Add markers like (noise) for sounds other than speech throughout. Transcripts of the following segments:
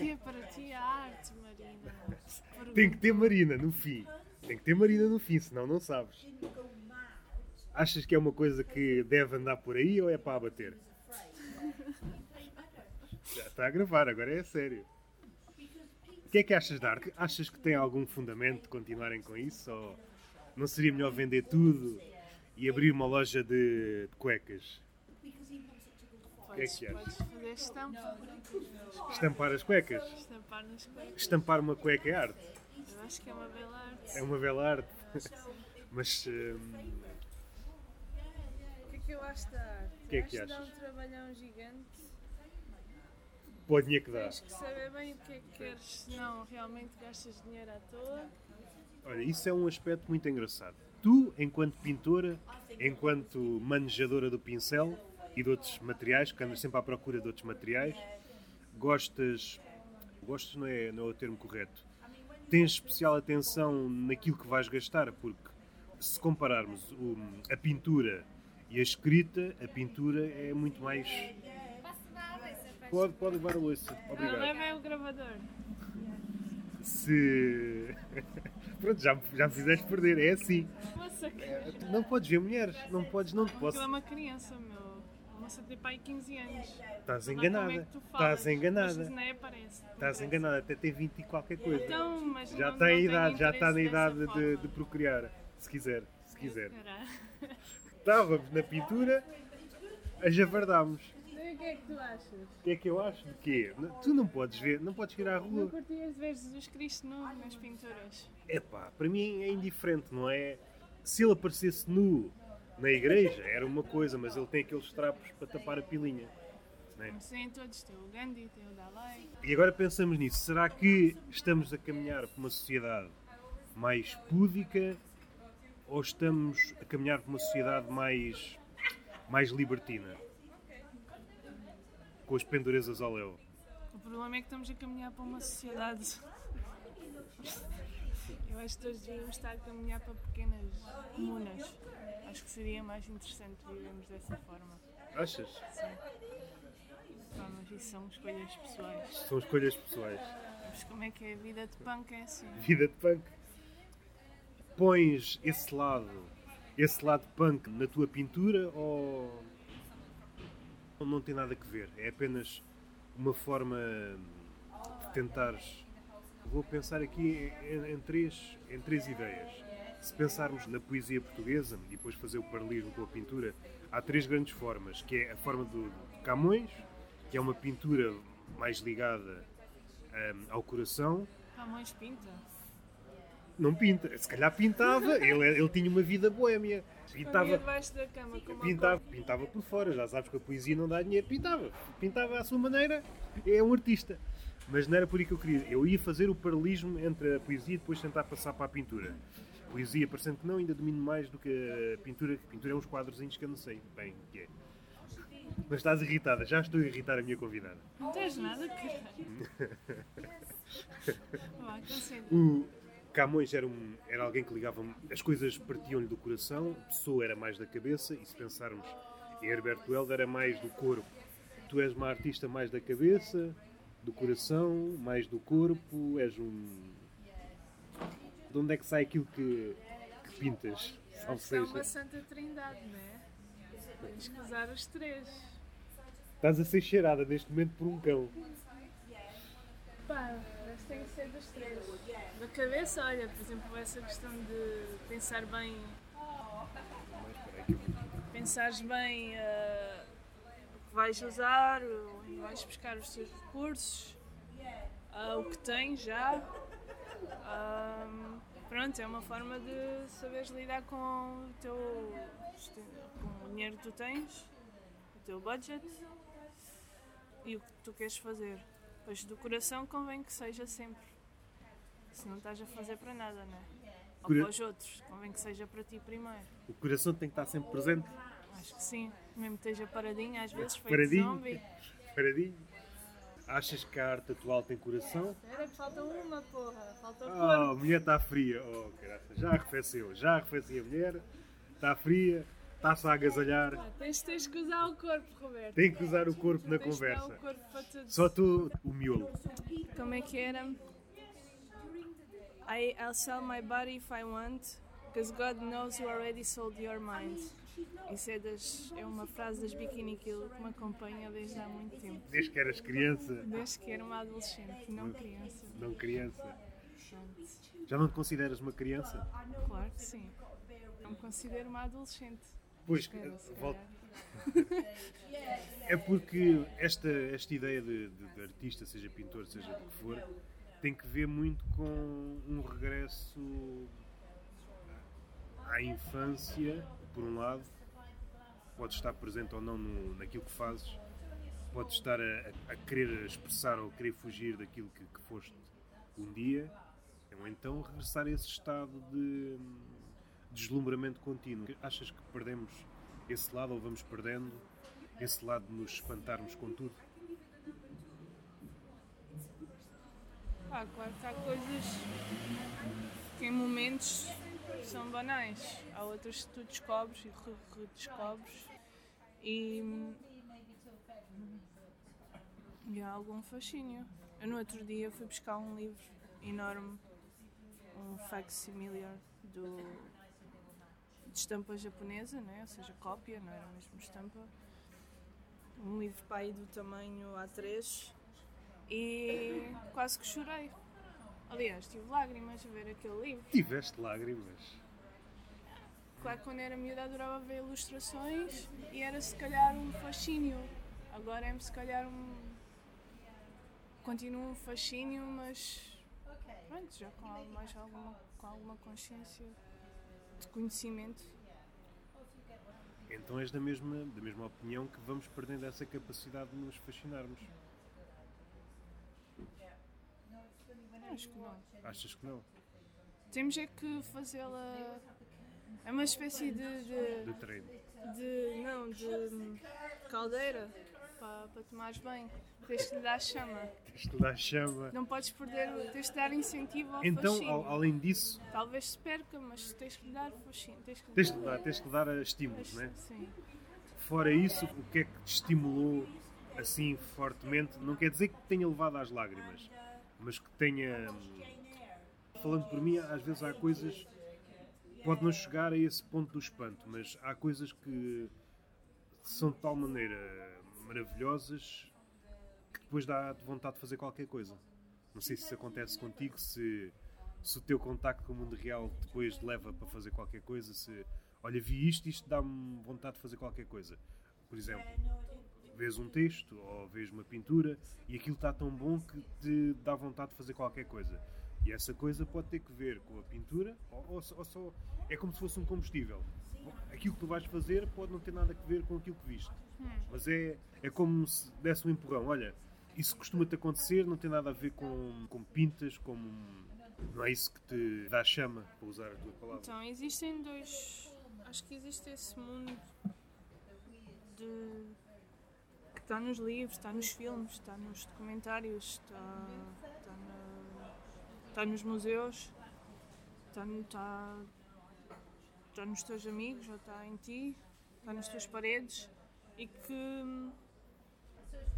que é para ti a arte, Marina? Tem que ter Marina no fim. Tem que ter Marina no fim, senão não sabes. Achas que é uma coisa que deve andar por aí ou é para abater? Já está a gravar, agora é a sério. O que é que achas de arte? Achas que tem algum fundamento de continuarem com isso? Ou não seria melhor vender tudo e abrir uma loja de, de cuecas? O que é que achas? podes fazer estampa. Estampar as cuecas? Estampar nas cuecas. Estampar uma cueca é arte. Eu acho que é uma bela arte. É uma bela arte. (laughs) Mas hum, O que é que eu acho da arte? que é que acho achas? dá um trabalhão gigante. o dinheiro que dá. Tens que saber bem o que é que queres, senão realmente gastas dinheiro à toa. Olha, isso é um aspecto muito engraçado. Tu, enquanto pintora, enquanto manejadora do pincel e de outros materiais, que andas sempre à procura de outros materiais, gostas. Gostas não é, não é o termo correto. Tens especial atenção naquilo que vais gastar, porque se compararmos o- a pintura e a escrita, a pintura é muito mais. Pode, pode levar a louça. Obrigado. leva é o gravador. Se. (laughs) Pronto, já, me- já me fizeste perder. É assim. Não podes ver mulheres, não podes, não te Aquilo é posso. uma criança, meu. A moça tem pai 15 anos. Estás Não, enganada. como é? Estás enganada. Mas nem aparece. Estás enganada, até tem 20 e qualquer coisa. Então, mas Já não, está não idade, já está na idade de, de procriar. Se quiser, se quiser. (laughs) Estávamos na pintura, a javardámos. O que é que tu achas? O que é que eu acho de quê? Não- Tu não podes ver, não podes ir à Não rua. curtias de ver Jesus Cristo nu nas pinturas? Epá, para mim é indiferente, não é? Se ele aparecesse nu na igreja, era uma coisa, mas ele tem aqueles trapos para tapar a pilinha. é? Mas têm todos, tem o Gandhi, tem o Dalai. E agora pensamos nisso. Será que estamos a caminhar para uma sociedade mais púdica ou estamos a caminhar para uma sociedade mais, mais libertina? Com as pendurezas ao léu. O problema é que estamos a caminhar para uma sociedade. Eu acho que todos devíamos estar a caminhar para pequenas comunas. Acho que seria mais interessante vivermos dessa forma. Achas? Pá, mas isso são escolhas pessoais. São escolhas pessoais. Mas como é que é a vida de punk é assim? Vida de punk. Pões esse lado, esse lado punk na tua pintura ou não tem nada a ver? É apenas uma forma de tentares. Vou pensar aqui em, em três, em três ideias. Se pensarmos na poesia portuguesa e depois fazer o paralelismo com a pintura, há três grandes formas, que é a forma do, do Camões, que é uma pintura mais ligada hum, ao coração, Camões pinta. não pinta. Se calhar pintava. (laughs) Ele, ele tinha uma vida. Escondia Pintava, debaixo da cama com pintava, pintava por fora. Já sabes que a poesia não dá dinheiro. Pintava. Pintava à sua maneira. É um artista. Mas não era por aí que eu queria. Eu ia fazer o paralelismo entre a poesia e depois tentar passar para a pintura. Poesia, parecendo que não, ainda domino mais do que a pintura. A pintura é uns quadrozinhos que eu não sei bem o que é. Mas estás irritada. Já estou a irritar a minha convidada. Não tens nada, caralho. (laughs) O Camões era, um, era alguém que ligava. As coisas partiam-lhe do coração, a pessoa era mais da cabeça, e se pensarmos em Herberto Helder, era mais do corpo. Tu és uma artista mais da cabeça, do coração, mais do corpo, és um. De onde é que sai aquilo que, que pintas? Ou Isto é uma santa trindade, não é? Tens que usar os três. estás a ser cheirada neste momento por um cão. Pá, mas tem que ser dos três. Da cabeça, olha, por exemplo, essa questão de pensar bem. Pensares bem ah, o que vais usar, onde vais buscar os teus recursos, ah, o que tens já. Ah, pronto, é uma forma de saberes lidar com o teu. com o dinheiro que tu tens, o teu budget e o que tu queres fazer. Pois do coração convém que seja sempre. Se não estás a fazer para nada, não é? Ou Cora- para os outros, convém que seja para ti primeiro. O coração tem que estar sempre presente, Acho que sim, mesmo que esteja paradinho, às vezes feito paradinho, zombie. (laughs) paradinho. Achas que a arte atual tem coração? Espera que falta uma, porra, falta Oh, a mulher está fria. Oh, caraca, já arrefeceu, já arrefeci a mulher. Está fria, está-se a agasalhar. Ah, tens, tens que usar o corpo, Roberto. Tem que usar o corpo na de dar conversa. corpo. Só tu, o miolo. como é que era? I, I'll sell my body if I want, because God knows you already sold your mind. Isso é, das, é uma frase das Bikini Kill que me acompanha desde há muito tempo. Desde que eras criança, Desde que era uma adolescente, não criança. não criança. Já não te consideras uma criança? claro que sim. Não me considero uma adolescente. Pois, Espero, volto- calhar. (laughs) É porque esta, esta ideia de, de- de artista, seja pintor, seja do que for, tem que ver muito com um regresso à infância, por um lado, pode estar presente ou não no, naquilo que fazes, pode estar a, a querer expressar ou querer fugir daquilo que, que foste um dia, ou então regressar a esse estado de deslumbramento contínuo. Achas que perdemos esse lado ou vamos perdendo esse lado de nos espantarmos com tudo? Ah, claro que há coisas que em momentos são banais. Há outras que tu descobres e re- redescobres e, e há algum fascínio. Eu no outro dia fui buscar um livro enorme, um facsimilar do de estampa japonesa, né? ou seja, cópia, não era mesmo estampa. Um livro aí do tamanho A3 e quase que chorei. Aliás, tive lágrimas a ver aquele livro. Tiveste lágrimas. Claro que quando era miúda adorava ver ilustrações e era se calhar um fascínio. Agora é-me se calhar um. Continua um fascínio, mas. Pronto, já com mais alguma, com alguma consciência de conhecimento. Então és da mesma, da mesma opinião que vamos perdendo essa capacidade de nos fascinarmos. Acho que não. Achas que não? Temos é que fazê-la. É uma espécie de- de, De treino. de não, de caldeira para, para tomares bem. Tens que lhe dar chama. Tens de dar chama. Não podes perder, tens de dar incentivo ao Então, fascínio. al- além disso, Talvez se perca, mas tens lhe dar fascínio. Tens lhe tens de dar, tens de dar a estímulos, não é? Sim. Fora isso, o que é que te estimulou assim fortemente? Não quer dizer que te tenha levado às lágrimas, mas que tenha. hum, Falando por mim, às vezes há coisas. Pode não chegar a esse ponto do espanto, mas há coisas que são de tal maneira maravilhosas que depois dá-te vontade de fazer qualquer coisa. Não sei se isso acontece contigo, se, se o teu contacto com o mundo real depois te leva para fazer qualquer coisa, se olha, vi isto, isto dá-me vontade de fazer qualquer coisa. Por exemplo, vês um texto ou vês uma pintura e aquilo está tão bom que te dá vontade de fazer qualquer coisa. E essa coisa pode ter que ver com a pintura ou, ou ou só. É como se fosse um combustível. Aquilo que tu vais fazer pode não ter nada a ver com aquilo que viste. Mas é, é como se desse um empurrão. Olha, isso costuma-te acontecer, não tem nada a ver com, com pintas, como. Não é isso que te dá chama, para usar a tua palavra. Então, existem dois. Acho que existe esse mundo de. Está nos livros, está nos filmes, está nos documentários, está, está, na- está nos museus, está, no- está, está nos teus amigos, ou está em ti, está nas tuas paredes e que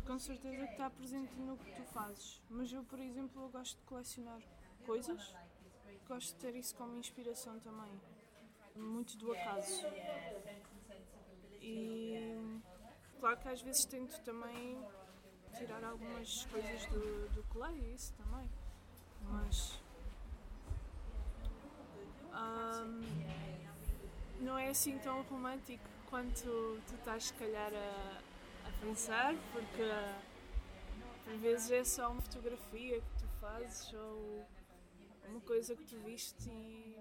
com certeza está presente no que tu fazes. Mas eu, por exemplo, eu gosto de colecionar coisas, gosto de ter isso como inspiração também. Muito do acaso. E claro que às vezes tento também tirar algumas coisas do, do coleio, isso também. Mas ahm, não é assim tão romântico quanto tu estás se calhar a, a pensar, porque por vezes é só uma fotografia que tu fazes ou uma coisa que tu viste e,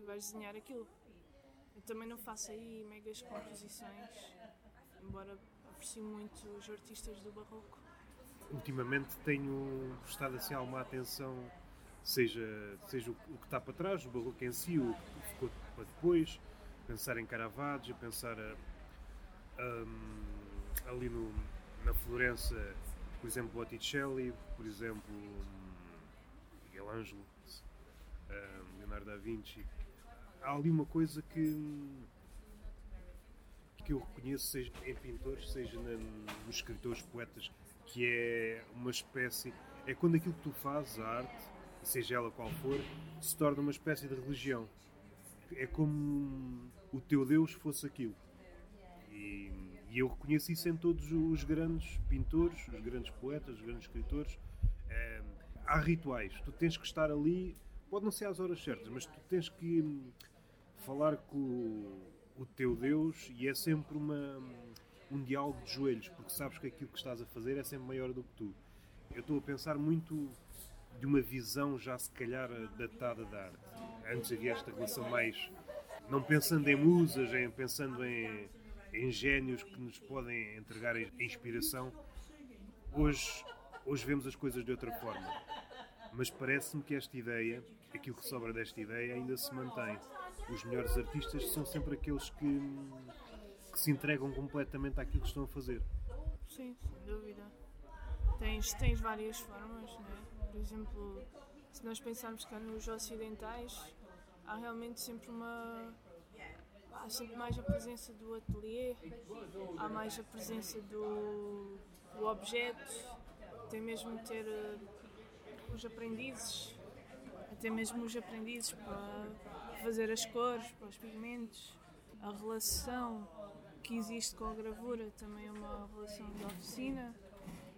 e vais desenhar aquilo. Eu também não faço aí megas composições, embora aprecio muito os artistas do barroco. ultimamente tenho prestado assim alguma atenção, seja, seja o, que está para trás, o barroco em si, o que ficou para depois, pensar em Caravaggio, pensar hum, ali no, na Florença, por exemplo, Botticelli, por exemplo, Miguel Ângelo, hum, Leonardo da Vinci. Há ali uma coisa que, hum, que eu reconheço, seja em pintores, seja nos escritores, poetas, que é uma espécie. é quando aquilo que tu fazes, a arte, seja ela qual for, se torna uma espécie de religião. É como o teu Deus fosse aquilo. E, e eu reconheço isso em todos os grandes pintores, os grandes poetas, os grandes escritores. É, há rituais. Tu tens que estar ali, pode não ser às horas certas, mas tu tens que hum, falar com o, teu Deus e é sempre uma, um diálogo de joelhos, porque sabes que aquilo que estás a fazer é sempre maior do que tu. Eu estou a pensar muito de uma visão já se calhar datada da arte. Antes havia esta relação mais não pensando em musas, em, pensando em, em gênios que nos podem entregar a inspiração. Hoje, hoje vemos as coisas de outra forma. Mas parece-me que esta ideia, aquilo que sobra desta ideia, ainda se mantém. Os melhores artistas são sempre aqueles que, que se entregam completamente àquilo que estão a fazer. Sim, sem dúvida. Tens, tens várias formas, né? por exemplo, se nós pensarmos cá nos ocidentais, há realmente sempre uma. Há sempre mais a presença do ateliê, há mais a presença do, do objeto, até mesmo ter uh, os aprendizes, até mesmo os aprendizes para fazer as cores, para os pigmentos, a relação que existe com a gravura também é uma relação de oficina.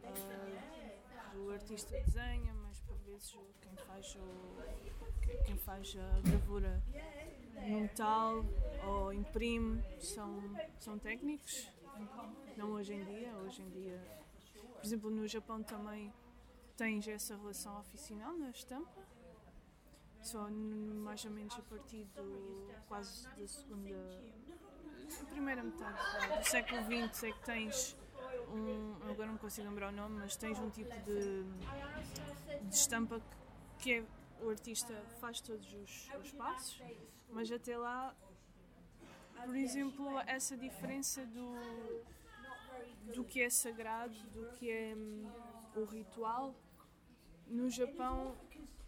Uh, o artista desenha, mas por vezes quem faz, o, quem faz a gravura no metal ou imprime são, são técnicos, não hoje em dia. Hoje em dia, por exemplo, no Japão também tens essa relação oficinal na estampa, só mais ou menos a partir do quase da segunda, da primeira metade do século XX é que tens um, agora não consigo lembrar o nome, mas tens um tipo de, de estampa que, que é, o artista faz todos os, os passos, mas até lá, por exemplo, essa diferença do, do que é sagrado, do que é hum, o ritual, no Japão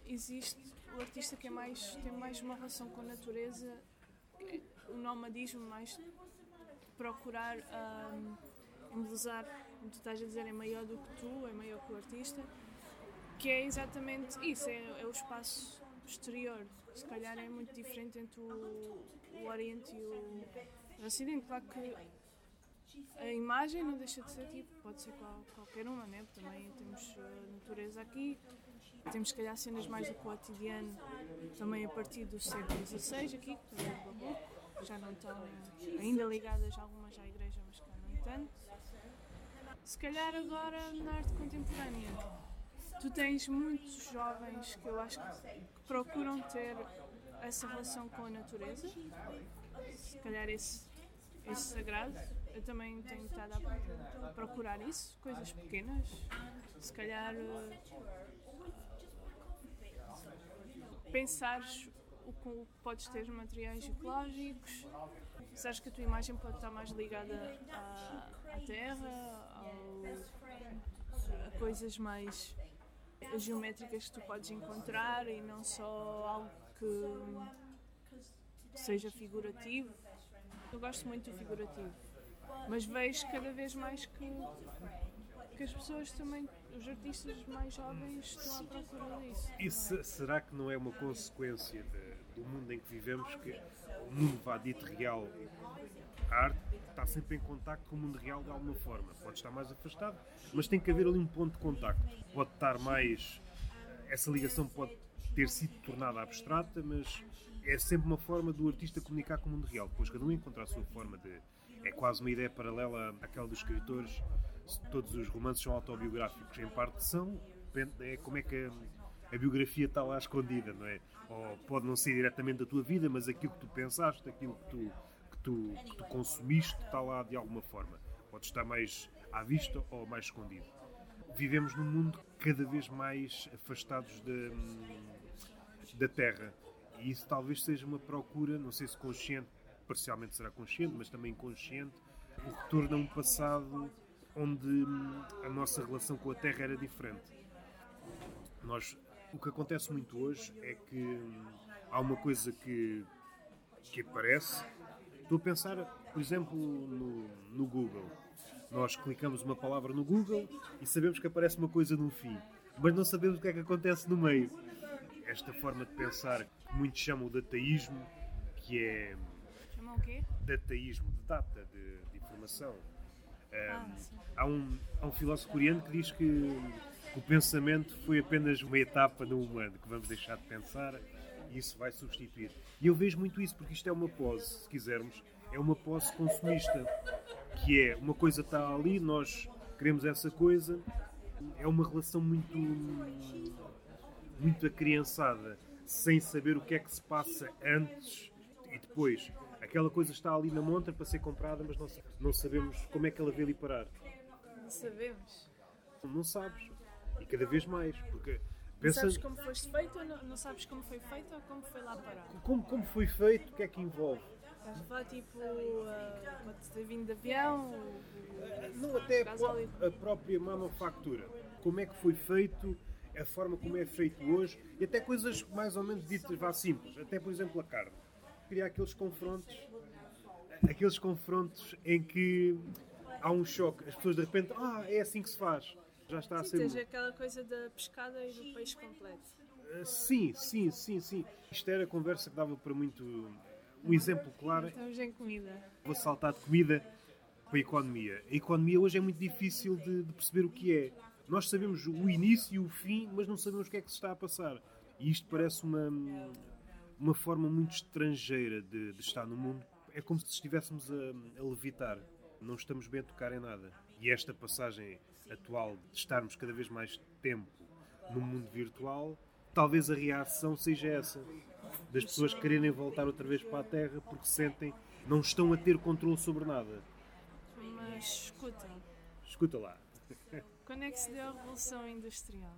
existe o artista que é mais, tem mais uma relação com a natureza, o nomadismo, mais procurar. Um, embelezar, tu estás a dizer, é maior do que tu, é maior que o artista, que é exatamente isso, é, é o espaço exterior. Se calhar é muito diferente entre o, o Oriente e o, o Ocidente. Claro que a imagem não deixa de ser tipo, pode ser qual, qualquer uma, né? também temos a natureza aqui, temos se calhar cenas mais do cotidiano também a partir do século XVI aqui, que é o barroco, já não estão ainda ligadas algumas à igreja, mas cá não tanto. Se calhar agora na arte contemporânea, tu tens muitos jovens que eu acho que procuram ter essa relação com a natureza, se calhar esse, esse sagrado. Eu também tenho estado a procurar isso, coisas pequenas, se calhar pensares o que podes ter materiais ecológicos, achas que a tua imagem pode estar mais ligada à, à terra, a coisas mais geométricas que tu podes encontrar e não só algo que seja figurativo. Eu gosto muito do figurativo, mas vejo cada vez mais que, que as pessoas também, os artistas mais jovens, estão à procura disso. E se, será que não é uma consequência de, do mundo em que vivemos que o mundo vá dito real a arte está sempre em contacto com o mundo real de alguma forma. Pode estar mais afastado, mas tem que haver ali um ponto de contacto. Pode estar mais. Essa ligação pode ter sido tornada abstrata, mas é sempre uma forma do artista comunicar com o mundo real. Depois cada um encontra a sua forma de. É quase uma ideia paralela àquela dos escritores. Todos os romances são autobiográficos, em parte são. É como é que a, a biografia está lá escondida, não é? Ou pode não ser diretamente da tua vida, mas aquilo que tu pensaste, aquilo que tu tu, que tu consumiste está lá de alguma forma. Pode estar mais à vista ou mais escondido. Vivemos num mundo cada vez mais afastados da, da Terra. E isso talvez seja uma procura, não sei se consciente, parcialmente será consciente, mas também inconsciente, o retorno a um passado onde a nossa relação com a Terra era diferente. Nós, o que acontece muito hoje é que há uma coisa que, que aparece Estou a pensar, por exemplo, no, no Google. Nós clicamos uma palavra no Google e sabemos que aparece uma coisa no fim. mas não sabemos o que é que acontece no meio. Esta forma de pensar que muitos chamam de dataísmo, que é Chamam o quê? dataísmo, de data, de, de informação. Ah, Um, sim. há, um, há um filósofo coreano que diz que o pensamento foi apenas uma etapa no humano, que vamos deixar de pensar e isso vai substituir. E eu vejo muito isso, porque isto é uma pose, se quisermos, é uma pose consumista, que é uma coisa está ali, nós queremos essa coisa, é uma relação muito muito acriançada, sem saber o que é que se passa antes e depois. Aquela coisa está ali na montra para ser comprada, mas não, não sabemos como é que ela veio ali parar. Não sabemos. Não sabes. E cada vez mais. Porque Não pensa sabes como foste feito ou não, não sabes como foi feito ou como foi lá parar. como, como foi feito, o que é que envolve. Estás a falar tipo, uh, pode ter vindo de avião, ou- Não até a, a própria manufactura. Como é que foi feito, a forma como é feito hoje, e até coisas mais ou menos ditas vá simples. Até, por exemplo, a carne. Criar aqueles confrontos, aqueles confrontos em que há um choque. As pessoas de repente, ah, é assim que se faz. Já está a Sim, ser. tens aquela coisa da pescada e do peixe completo. Ah, Sim, sim, sim, sim. Isto era a conversa que dava para muito. Um exemplo claro Estamos em comida. vou saltar de comida para a economia. A economia hoje é muito difícil de, de perceber o que é. Nós sabemos o início e o fim, mas não sabemos o que é que se está a passar. E isto parece uma, uma forma muito estrangeira de, de estar no mundo. É como se estivéssemos a, a levitar. Não estamos bem a tocar em nada. E esta passagem atual de estarmos cada vez mais tempo no mundo virtual, talvez a reação seja essa. Das pessoas quererem voltar outra vez para a Terra porque sentem não estão a ter controle sobre nada. Mas escuta, Escuta lá. quando é que se deu a Revolução Industrial?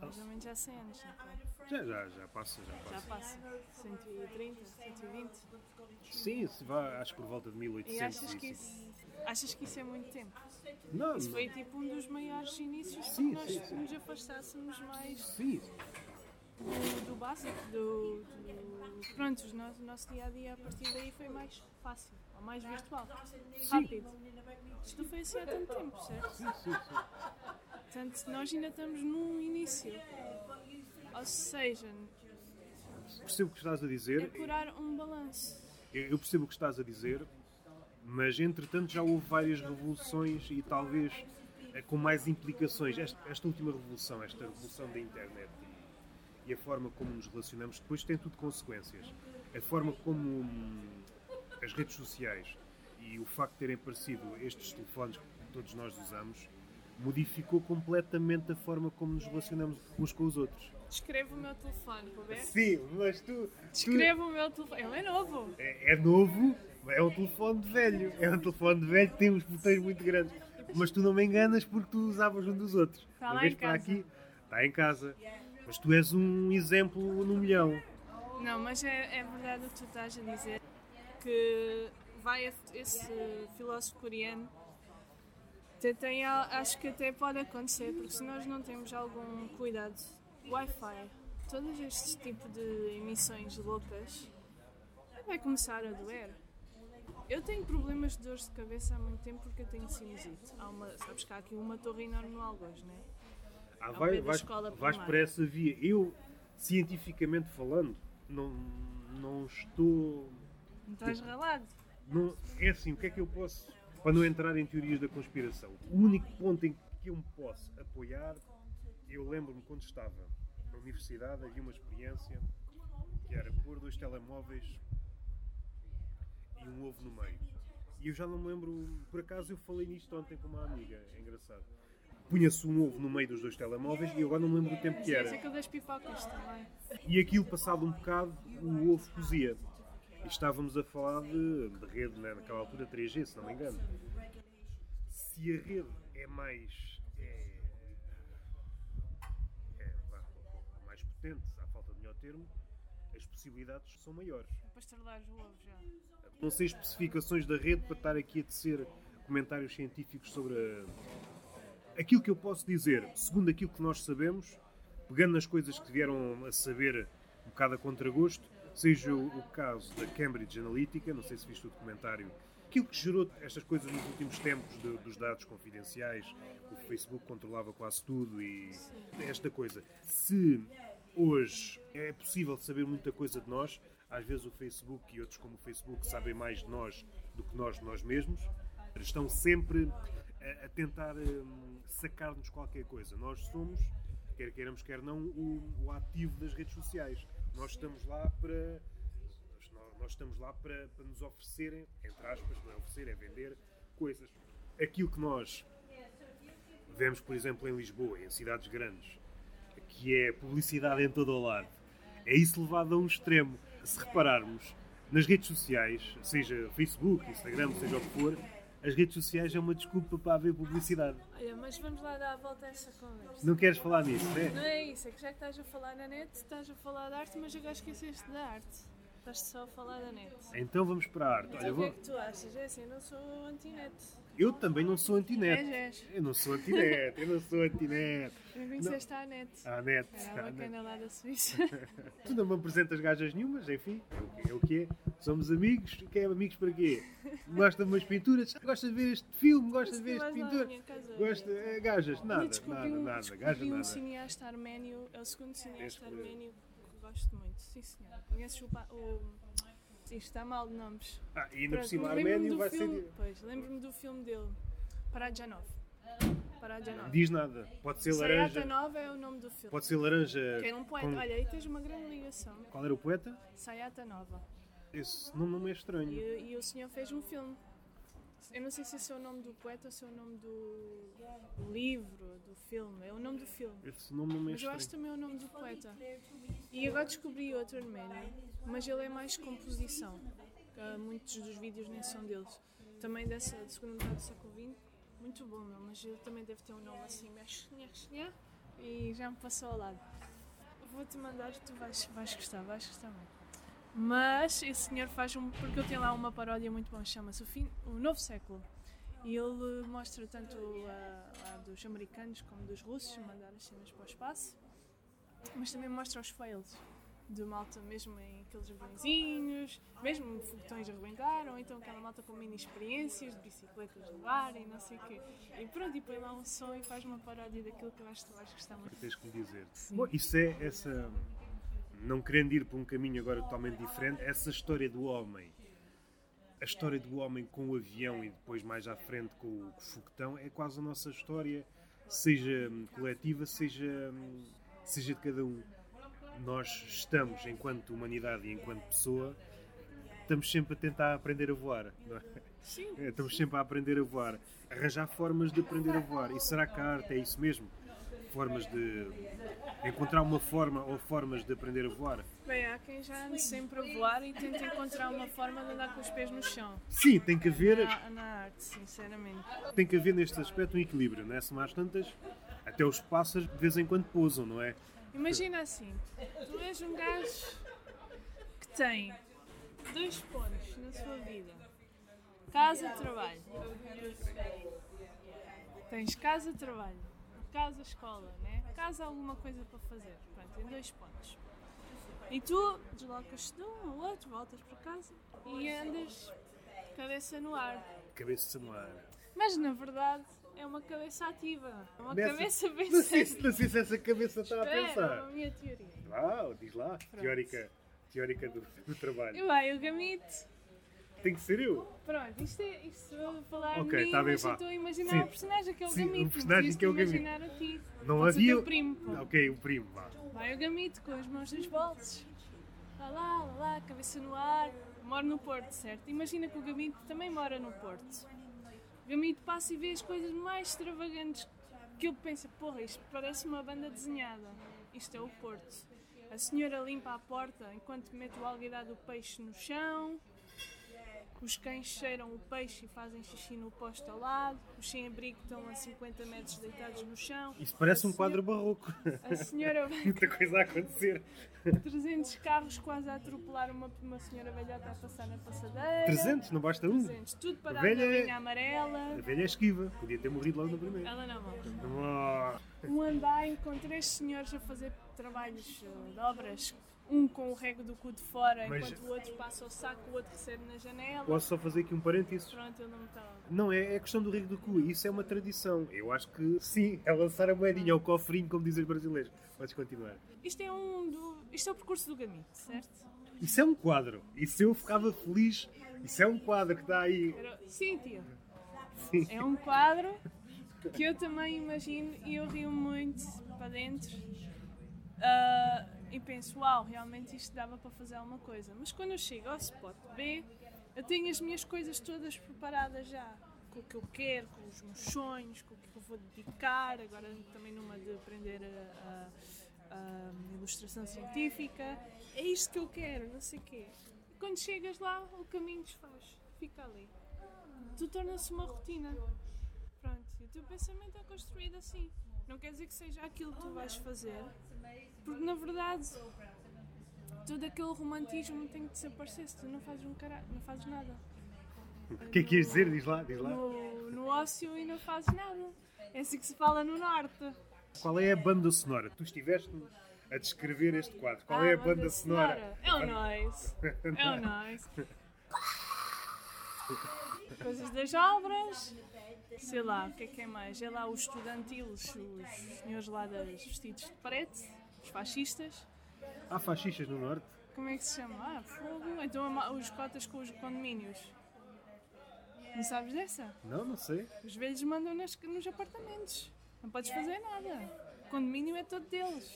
Mais ou menos há 100 anos, não foi? Já, já, já passa, já Já passa. passa. 130, 120. Sim, se vá, acho que por volta de E 1800. achas que e isso, achas que isso é muito tempo? Não, Isso não. foi tipo um dos maiores inícios Sim, sim, nós sim. nos afastássemos mais Sim, do, do básico, do, do- Pronto, o nosso, nosso dia a dia a partir daí foi mais fácil, ou mais virtual, rápido. Isto não foi assim há tanto tempo, certo? sim, sim, sim. Portanto, nós ainda estamos num início. Ou seja, Percebo o que estás a é dizer. curar um balanço. Eu percebo o que estás a dizer, mas entretanto já houve várias revoluções e talvez eh, com mais implicações. Esta, esta última revolução, esta revolução da internet e, e a forma como nos relacionamos, depois tem tudo consequências. A forma como hum, as redes sociais e o facto de terem aparecido estes telefones que todos nós usamos modificou completamente a forma como nos relacionamos uns com os outros. Descreva o meu telefone, para ver? Sim, mas tu, Descreva o meu telefone. Ele é novo. É, é novo, é um telefone de velho. É um telefone de velho que tem uns botões muito grandes. Mas tu não me enganas porque tu usavas um dos outros. Está lá em casa. aqui, está em casa. Mas tu és um exemplo no milhão. Não, mas é, é verdade o que tu estás a dizer. Que vai esse filósofo coreano. Tem, acho que até pode acontecer, porque se nós não temos algum cuidado, Wi-Fi, todos estes tipos de emissões loucas, vai começar a doer. Eu tenho problemas de dores de cabeça há muito tempo porque eu tenho sinusite. Há uma, sabes que há aqui uma torre enorme no Algoz, não é? Ah, Ao vai, pé da vais, vais por essa via. Eu, cientificamente falando, não, não estou. Não estás ralado. Não, é assim, o que é que eu posso. Para não entrar em teorias da conspiração, o único ponto em que eu me posso apoiar, eu lembro-me quando estava na universidade, havia uma experiência que era pôr dois telemóveis e um ovo no meio. E eu já não me lembro, por acaso eu falei nisto ontem com uma amiga, é engraçado. Punha-se um ovo no meio dos dois telemóveis e eu agora não me lembro do tempo que era. é das pipocas também. E aquilo, passado um bocado, o ovo cozia. E estávamos a falar de, de rede, né, naquela altura 3G, se não me engano. Se a rede é mais. é, é, mais potente, à falta de melhor termo, as possibilidades são maiores. Para estrelares o ovo já. Não sei especificações da rede para estar aqui a tecer comentários científicos sobre a... aquilo que eu posso dizer, segundo aquilo que nós sabemos, pegando nas coisas que vieram a saber um bocado a contragosto, seja o, caso da Cambridge Analytica, não sei se viste o documentário, aquilo que gerou estas coisas nos últimos tempos de- dos dados confidenciais, o Facebook controlava quase tudo e esta coisa. Se hoje é possível saber muita coisa de nós, às vezes o Facebook e outros como o Facebook sabem mais de nós do que nós de nós mesmos, estão sempre a, a tentar hum, sacar-nos qualquer coisa. Nós somos, quer queiramos, quer não, o, o ativo das redes sociais. Nós estamos lá para nós- nós estamos lá para, para nos oferecerem, entre aspas, não é oferecer, é vender coisas. Aquilo que nós vemos, por exemplo, em Lisboa, em cidades grandes, que é publicidade em todo o lado, é isso levado a um extremo. Se repararmos, nas redes sociais, seja Facebook, Instagram, seja o que for, as redes sociais é uma desculpa para haver publicidade. Olha, mas vamos lá dar a volta a essa conversa. Não queres falar nisso, não é? Não é isso, é que já que estás a falar na net, estás a falar de arte, mas agora esqueceste da arte. Estás só a falar da net. Então vamos para a arte. Então Olha, o que é vou- que tu achas? É assim, eu não sou anti-net. Eu também não sou anti-net. És, és. Eu não sou anti-net, eu não sou anti-net. Não conheceste a net. A net. Era a a net. bacana lá da Suíça. (laughs) Tu não me apresentas gajas nenhumas, enfim, é o que é. é. Somos amigos, quem é amigos para quê? Gosta de umas pinturas, gosta de ver este filme, gosta de ver este pintor. Gosta, é, gajas, Eu nada, nada, um, nada, gajas um nada. cineasta arménio, é o segundo cineasta arménio que gosto muito. Sim, senhor. Conheces o. isto está mal de nomes. Ah, e ainda por cima arménio do vai filme, ser. Pois, lembro-me do filme dele, Parajanov. Parajanov. Diz nada, pode ser Sayata laranja, Nova é o nome do filme. pode ser laranja. Que era um poeta. com- Olha, aí tens uma grande ligação. Qual era o poeta? Sayata Nova. Esse nome não é estranho. E, e o senhor fez um filme. Eu não sei se esse é o nome do poeta ou se é o nome do livro, do filme. É o nome do filme. Esse nome não é Mas eu acho também o nome do poeta. E agora descobri outro arménio, mas ele é mais composição. Ah, muitos dos vídeos nem são deles. Também dessa de segunda metade do século XX. Muito bom, meu, mas ele também deve ter um nome assim, e já me passou ao lado. Vou-te mandar, tu vais, vais gostar, vais gostar muito. Mas esse senhor faz um. Porque ele tem lá uma paródia muito boa, chama-se o, fim, o Novo Século. E ele mostra tanto a, a dos americanos como dos russos mandar as cenas para o espaço, mas também mostra os fails de malta, mesmo em aqueles aviãozinhos, mesmo foguetões a arrebentar, ou então aquela malta com mini experiências de bicicletas no ar e não sei o quê. E pronto, e põe lá um som e faz uma paródia daquilo que eu acho que tu vais gostar muito. Tens que me dizer. Sim. Bom, isso é essa. Não querendo ir para um caminho agora totalmente diferente, essa história do homem, a história do homem com o avião e depois mais à frente com o foguetão, é quase a nossa história, seja hum, coletiva, seja, hum, seja de cada um. Nós estamos, enquanto humanidade e enquanto pessoa, estamos sempre a tentar aprender a voar. Não é? Sim, É, Estamos sempre a aprender a voar. Arranjar formas de aprender a voar. E será que a arte é isso mesmo? Formas de. Encontrar uma forma ou formas de aprender a voar? bem, há quem já ande sempre a voar e tenta encontrar uma forma de andar com os pés no chão. Sim, tem que haver, Na, na arte, sinceramente. tem que haver neste aspecto um equilíbrio, não é? Se mais tantas, até os pássaros de vez em quando pousam, não é? Imagina assim, tu és um gajo que tem dois pontos na sua vida. Casa, trabalho. Tens casa, trabalho. Casa, escola, né? Casa, alguma coisa para fazer. Pronto, tem dois pontos. E tu deslocas-te de um ao outro, voltas para casa e andas cabeça no ar. Cabeça no ar. Mas na verdade é uma cabeça ativa. É uma Nessa- cabeça bem Não sei, se- séria. não sei se essa cabeça está a Espera, é a pensar. minha teoria. Uau, diz lá. Teórica, teórica do, do trabalho. E vai, o gamito. Tem que ser eu. Pronto, isto é. Isto vou falar Ok, de mim, tá bem, mas vá. estou a imaginar Sim. o personagem que é o Sim, o gamito. personagem não que é o Gamito. imaginar a ti. Não Pode havia. o primo, pô. Ok, o primo, vá. Vai o gamito com as mãos nos bolsos. Lá, lá, lá, lá, cabeça no ar. Mora no Porto, certo? Imagina que o gamito também mora no Porto. O gamito passa e vê as coisas mais extravagantes que ele pensa, porra, isto parece uma banda desenhada. Isto é o Porto. A senhora limpa a porta enquanto mete o alguidar do peixe no chão. Os cães cheiram o peixe e fazem xixi no posto ao lado. Os sem-abrigo estão a 50 metros deitados no chão. Isso parece A um quadro barroco. A senhora (laughs) vai Muita coisa a acontecer. 300 carros quase a atropelar uma, uma senhora velhota a passar na passadeira. 300, não basta um. 300, tudo parado Velha na é- linha A amarela. velha é esquiva. Podia ter morrido logo no primeiro. Ela não morre. Ah, Um andaime com três senhores a fazer trabalhos eh, de obras um com o rego do cu de fora, Mas- enquanto o outro passa o saco, o outro recebe na janela. Posso só fazer aqui um parênteses? Pronto, eu não me estava. Não, é, é a questão do rico do cu. Isso é uma tradição. Eu acho que sim, é lançar a moedinha, é o cofrinho, como dizem os brasileiros. Podes continuar. Isto é um do. Isto é o percurso do Gamito, certo? Isso é um quadro. Isso eu ficava feliz. Isso é um quadro que está aí. Era- Sim, tio. Sim. É um quadro que eu também imagino e eu rio muito para dentro. Ah, e penso, uau, realmente isto dava para fazer alguma coisa. Mas quando eu chego ao spot B, eu tenho as minhas coisas todas preparadas já. Com o que eu quero, com os meus sonhos, com o que eu vou dedicar. Agora também numa de aprender a, a- a ilustração científica. É isto que eu quero, não sei o quê. E quando chegas lá, o caminho desfaz. Fica ali. Tu torna-se uma rotina. Pronto, e o teu pensamento é construído assim. Não quer dizer que seja aquilo que tu vais fazer, porque na verdade todo aquele romantismo tem que desaparecer se tu não fazes um cara... não fazes nada. O que é que ias dizer? Diz lá, diz lá. No, no ócio e não fazes nada. É assim que se fala no norte. Qual é a banda sonora? Tu estiveste a descrever este quadro. Qual é a banda sonora? É o noise. É o noise. (laughs) Coisas das obras. Sei lá, o que é que é mais? É lá os estudantilos, os senhores lá das vestidos de preto, os fascistas. Há fascistas no norte? Como é que se chama? Ah, fogo. Então os cotas com os condomínios. Não sabes dessa? Não, não sei. Os velhos mandam nas- nos apartamentos. Não podes fazer nada. O condomínio é todo deles.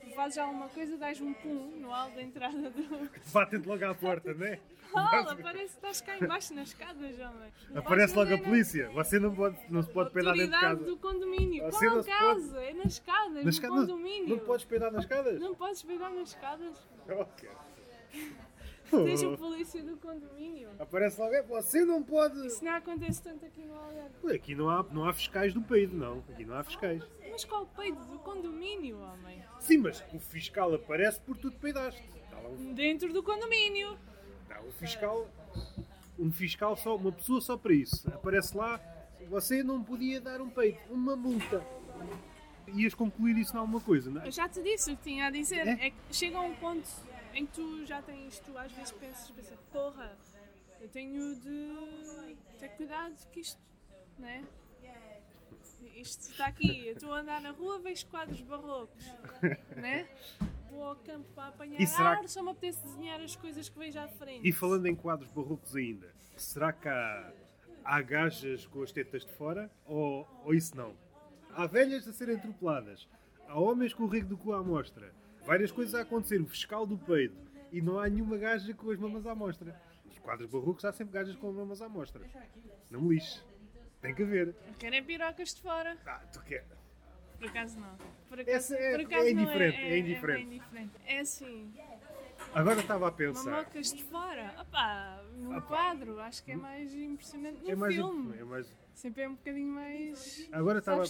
Tu fazes alguma coisa, dás um pum no hall da entrada do. Batem-te logo à porta, não é? Olha, parece que estás cá embaixo nas escadas, homem. (laughs) Não Aparece logo a polícia. Você não, pode, não se pode peidar dentro de casa. do condomínio. Você Qual não se casa? É nas escadas, Nas no esca- condomínio. Não podes peidar nas escadas? Não podes pegar nas escadas. Ok. Tens o (laughs) polícia do condomínio. Aparece logo, "É, você não pode. Isso não acontece tanto aqui no Algarve. Aqui não há, não há fiscais do peido, não. Aqui não há fiscais. Mas qual peido do condomínio, homem? Sim, mas o fiscal aparece por tu te peidaste. Um, Dentro do condomínio. Está um fiscal. Um fiscal só, uma pessoa só para isso. Aparece lá, você não podia dar um peido, uma multa. Ias concluir isso em alguma coisa, não é? Eu já te disse o que tinha a dizer. É? É, que chega a um ponto em que tu já tens, tu às vezes pensas, pensas porra, eu tenho de ter cuidado que isto, né? Isto está aqui, eu estou a andar na rua, vejo quadros barrocos, né? (laughs) Vou ao campo para apanhar E será ar, só me apetece desenhar as coisas que vejo à frente. E falando em quadros barrocos ainda, será que há, há gajas com as tetas de fora? Ou, ou isso não? Há velhas a serem atropeladas, há homens com o rego do cu à mostra, várias coisas a acontecer, o fiscal do peido, e não há nenhuma gaja com as mamas à mostra. Nos quadros barrocos há sempre gajas com mamas à mostra. Não me lixe. Tem que haver. É pirocas de fora. Ah, tu quer. Por acaso não. Por Essa é- por acaso é não indiferente, É, é indiferente. É, indiferente. É assim, Agora estava a pensar. mamocas de fora. Opá, no quadro, acho que é mais impressionante. No É mais, filme, é mais. sempre é um bocadinho mais. Agora estava.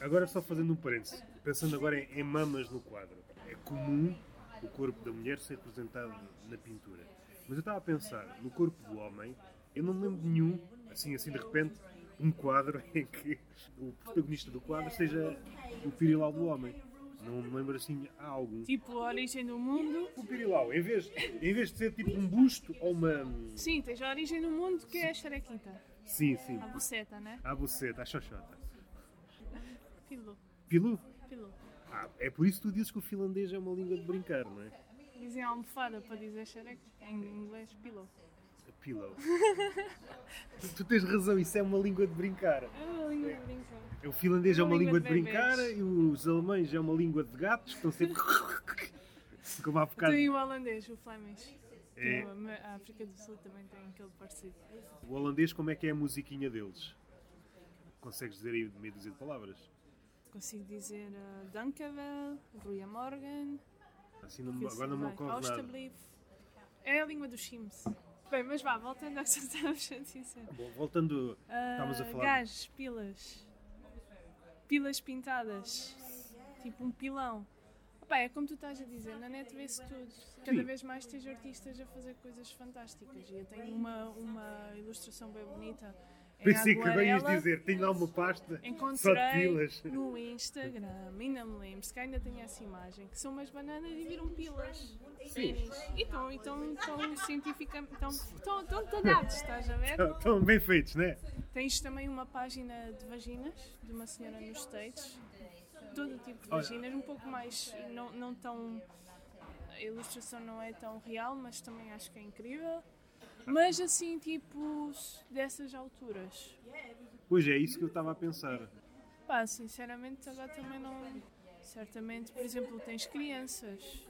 Agora só fazendo um parênteses, pensando agora em, em mamas no quadro. É comum o corpo da mulher ser representado na pintura. Mas eu estava a pensar, no corpo do homem, eu não me lembro de nenhum, assim, assim de repente, um quadro (laughs) em que o protagonista do quadro seja o pirilau do homem. Não me lembro assim, há algum. Tipo, a origem do mundo. O pirilau, em vez, em vez de ser tipo um busto ou uma. Sim, tens a origem do mundo que é a xarequita. Sim, sim. A buceta, né? A buceta, a xoxota. Pilu. Pilu? Pilu. Ah, é por isso que tu dizes que o finlandês é uma língua de brincar, não é? Dizem almofada para dizer xareca. Em inglês, pillow. Pillow. tu, tu tens razão, isso é uma língua de brincar. É uma língua de brincar. O finlandês é uma língua de brincar bebês. e os alemães é uma língua de gatos que estão sempre. (laughs) Como há bocado. Tem o holandês, o flemish. É. Que A África do Sul também tem aquele parecido. O holandês, como é que é a musiquinha deles? Consegues dizer aí meia dúzia de palavras? Consigo dizer uh, Dankavel, Ruya Morgan, Assim não, agora não me ocorre nada. É a língua dos Sims. Bem, mas vá, voltando ao que (laughs) estávamos a dizer. Bom, voltando. Ah, Estávamos a falar- Gajos, pilas. Pilas pintadas. Tipo um pilão. Opa, é como tu estás a dizer, na net vê-se tudo. Cada Sim. vez mais tens artistas a fazer coisas fantásticas. E eu tenho uma, uma ilustração bem bonita Pensei que agora dizer, tenho lá uma pasta só de pilas. no Instagram, ainda me lembro, se ainda tenho essa imagem, que são umas bananas e viram pilas. Sim. E estão, cientificamente, estão, estão, estão talhados, estás a ver? Estão bem feitos, não é? Tens também uma página de vaginas, de uma senhora nos States, todo tipo de vaginas, um pouco mais, não, não tão, a ilustração não é tão real, mas também acho que é incrível. Mas assim, tipo, dessas alturas. Pois é, isso que eu estava a pensar. Pá, sinceramente agora também não. Certamente, por exemplo, tens crianças.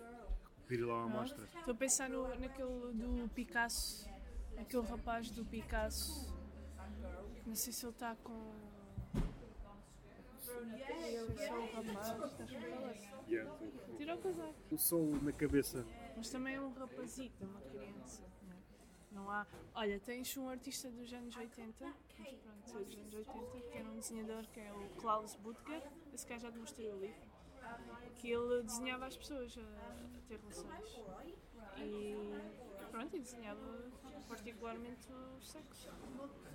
Pedir lá uma amostra. Estou a pensar no, naquele do Picasso, aquele rapaz do Picasso. Não sei se ele está com. É. Tira o casaco. O sol na cabeça. Mas também é um rapazito, é uma criança. Não, é? Há. Olha, tens um artista dos anos 80, mas pronto, é dos anos 80, que era um desenhador que é o Klaus Butger. Esse cara já te mostrei o livro. Que ele desenhava as pessoas a, a ter relações. E pronto, e desenhava particularmente o sexo.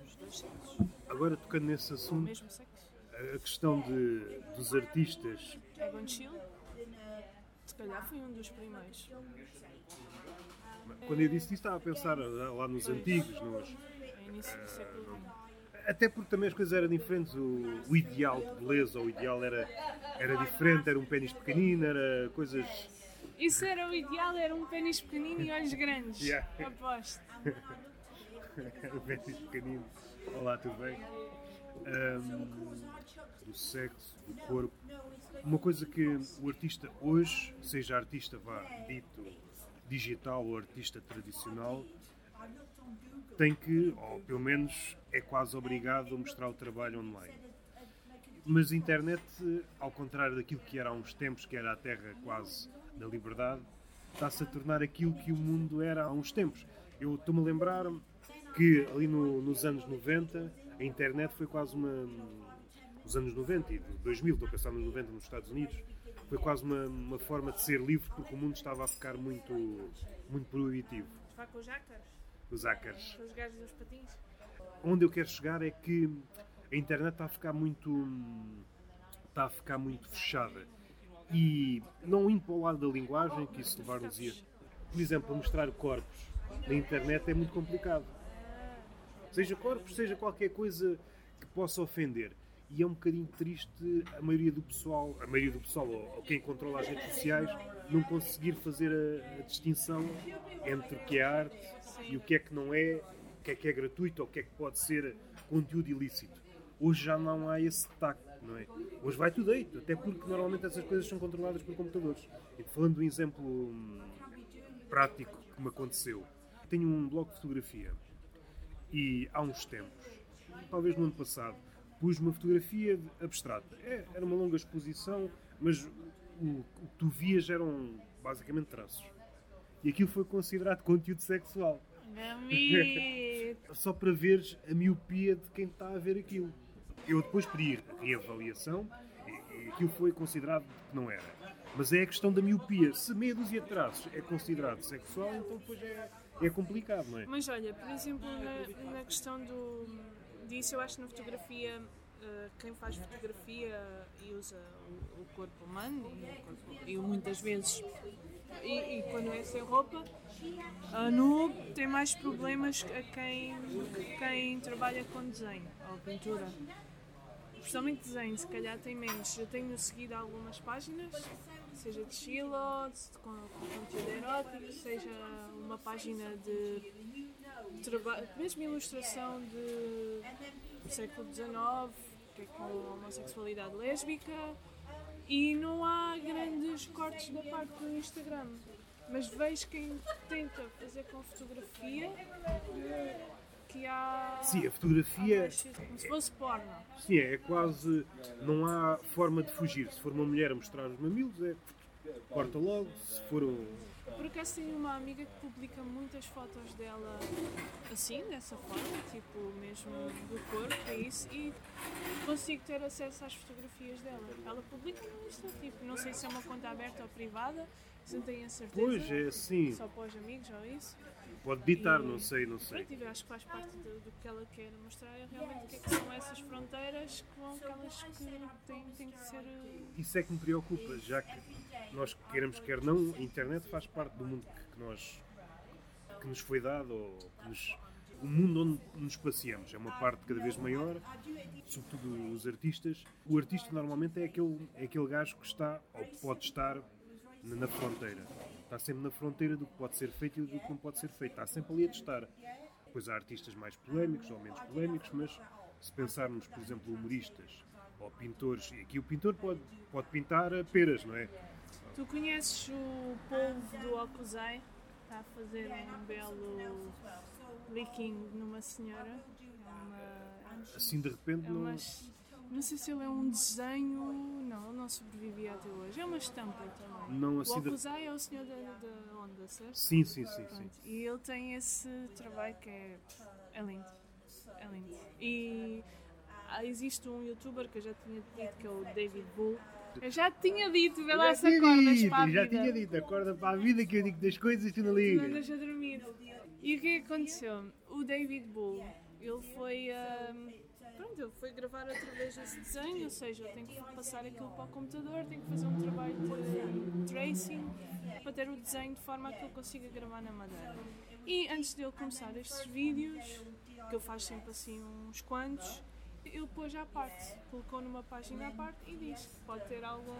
Os dois sexos. Agora tocando nesse O assunto, mesmo sexo. a questão de, dos artistas. Egon Schiele, se calhar foi um dos primeiros. Quando eu disse isso, estava a pensar lá nos antigos, nos, No início do século XX. Até porque também as coisas eram diferentes, o, o ideal de beleza, o ideal era, era diferente, era um pênis pequenino, era coisas. Isso era o ideal, era um pênis pequenino e olhos grandes. (laughs) Yeah. Aposto. (laughs) Um pênis pequenino. Olá, tudo bem? Ahm, do sexo, do corpo. Uma coisa que o artista hoje, seja artista vá dito digital ou artista tradicional, tem que, ou pelo menos é quase obrigado a mostrar o trabalho online. Mas a internet, ao contrário daquilo que era há uns tempos, que era a terra quase da liberdade, está-se a tornar aquilo que o mundo era há uns tempos. Eu estou-me a lembrar que ali no- nos anos 90 a internet foi quase uma. Os anos 90 e de 2000, estou a pensar nos 90 nos Estados Unidos, foi quase uma, uma forma de ser livre porque o mundo estava a ficar muito, muito proibitivo. Vá com os jácaros, Os com os gajos dos patins. Onde eu quero chegar é que a internet está a ficar muito. está a ficar muito fechada. E não indo para o lado da linguagem, que isso levar-nos-ia. Por exemplo, mostrar corpos na internet é muito complicado. Seja corpos, seja qualquer coisa que possa ofender. E é um bocadinho triste a maioria do pessoal, a maioria do pessoal, ou, ou quem controla as redes sociais, não conseguir fazer a, a distinção entre o que é arte e o que é que não é, o que é que é gratuito ou o que é que pode ser conteúdo ilícito. Hoje já não há esse tacto, não é? Hoje vai tudo deito, até porque normalmente essas coisas são controladas por computadores. E falando de um exemplo hum, prático que me aconteceu, tenho um blog de fotografia e há uns tempos, talvez no ano passado, pus uma fotografia abstrata. É, era uma longa exposição, mas o, que tu vias eram basicamente traços. E aquilo foi considerado conteúdo sexual. (laughs) Só para veres a miopia de quem está a ver aquilo. Eu depois pedi reavaliação e, e aquilo foi considerado que não era. Mas é a questão da miopia. Se meia dúzia de traços é considerado sexual, então depois é, é complicado, não é? Mas olha, por exemplo, na, na questão do, disso, eu acho que na fotografia, eh, quem faz fotografia e usa o, corpo humano, e, muitas vezes, e, e quando é sem roupa, a nu tem mais problemas a quem, que quem trabalha com desenho ou pintura. Principalmente desenho, se calhar tem menos. Eu tenho seguido algumas páginas, seja de Sheila, de- com, com conteúdo erótico, seja uma página de trabalho, mesmo ilustração de, do século XIX, que é com homossexualidade lésbica, e não há grandes cortes da parte do Instagram. Mas vejo quem tenta fazer com fotografia que há. Sim, a fotografia Como se fosse porno. Sim, é quase. Não há forma de fugir. Se for uma mulher a mostrar os mamilos, é. Corta logo. Se for um. Por acaso tenho uma amiga que publica muitas fotos dela assim, dessa forma, tipo mesmo do corpo, é isso, e consigo ter acesso às fotografias dela. Ela publica no Insta, tipo, não sei se é uma conta aberta ou privada, se não tenho a certeza. Pois é assim. Só para os amigos ou isso. Pode ditar, não sei, não sei. Pronto, e acho que faz parte do, do que ela quer mostrar é realmente o que, é que são essas fronteiras que vão aquelas que têm, têm que ser. eh, Isso é que me preocupa, já que nós queremos quer não, a internet faz parte do mundo que, que nós que nos foi dado, ou que nos- o mundo onde nos passeamos. É uma parte cada vez maior, sobretudo os artistas. O artista normalmente é aquele, é aquele gajo que está, ou pode estar, na fronteira. Está sempre na fronteira do que pode ser feito e do que não pode ser feito. Está sempre ali a testar. Depois há artistas mais polémicos ou menos polémicos, mas se pensarmos, por exemplo, humoristas ou pintores, e aqui o pintor pode, pode pintar peras, não é? Tu conheces o polvo do Okuzai? Está a fazer um belo licking numa senhora. Uma. Assim de repente É não. Não sei se ele é um desenho. Não, ele não sobrevivia até hoje. É uma estampa também. Não o assim de... É o senhor da, da onda, certo? Sim, sim, sim, sim. E ele tem esse trabalho que é, é lindo. É lindo. E ah, existe um youtuber que eu já tinha dito que é o David Bull. Eu já tinha dito, vê lá se acordas para a já vida. tinha dito, acorda para a vida que eu digo das coisas e tu não Não ligas. deixa dormir. E o que é que aconteceu? O David Bull, ele foi. ahm, pronto, ele foi gravar através desse desenho, ou seja, eu tenho que passar aquilo para o computador, tenho que fazer um trabalho de tracing para ter o desenho de forma a que eu consiga gravar na madeira. E antes dele começar estes vídeos, que ele faz sempre assim uns quantos, ele pôs à parte, colocou numa página à parte e disse que pode ter algum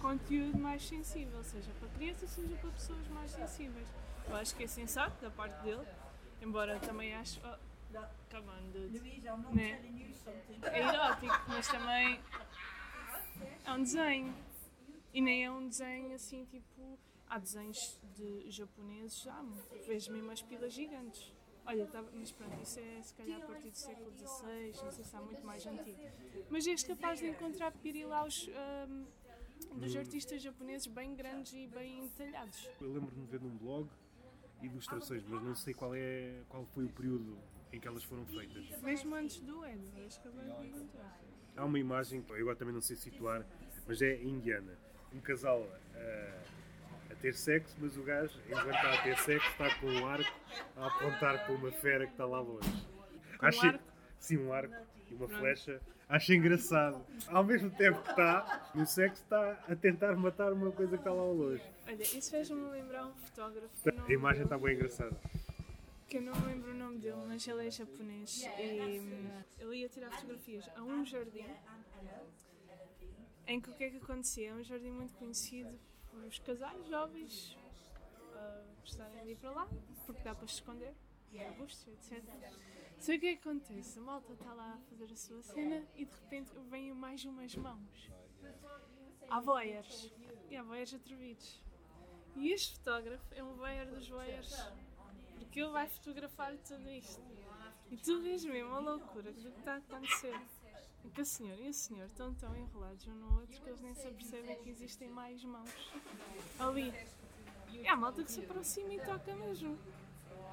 conteúdo mais sensível, seja para crianças, seja para pessoas mais sensíveis. Eu acho que é sensato da parte dele, embora também acho. Come on, dude. Né? É erótico, mas também é um desenho. E nem é um desenho assim tipo. Há desenhos de japoneses, há, vejo mesmo as pilas gigantes. Olha, tá, mas pronto, isso é se calhar a partir do século XVI, não sei se há muito mais antigo. Mas és capaz de encontrar pirilaus ahm, dos artistas japoneses bem grandes e bem entalhados. Eu lembro-me de ver num blog ilustrações, mas não sei qual, é, qual foi o período em que elas foram feitas. Mesmo antes do Ed, és capaz de encontrar. Há uma imagem, eu agora também não sei situar, mas é indiana. Um casal ah, a ter sexo, mas o gajo, enquanto está a ter sexo, está com um arco a apontar para uma fera que está lá longe. Com um arco? Sim, um arco e uma flecha. Acho engraçado. Ao mesmo tempo que está no sexo, está a tentar matar uma coisa que está lá ao longe. Olha, isso fez-me lembrar um fotógrafo que A imagem está bem engraçada. Que eu não lembro o nome dele, mas ele é japonês e hum, ele ia tirar fotografias a um jardim em que o que é que acontecia? É um jardim muito conhecido por os casais jovens ah, gostarem de ir para lá, porque dá para se esconder, arbustos, etc. Só o que é que acontece? A malta está lá a fazer a sua cena e de repente vêm mais umas mãos. Há voyeurs. E há voyeurs atrevidos. E este fotógrafo é um voyeur dos voyeurs. Porque ele vai fotografar tudo isto. E tu vês mesmo a loucura do que está a acontecer. Em que a senhora e o senhor estão tão enrolados um no outro que eles nem se apercebem que existem mais mãos ali. E há malta que se aproxima e toca mesmo.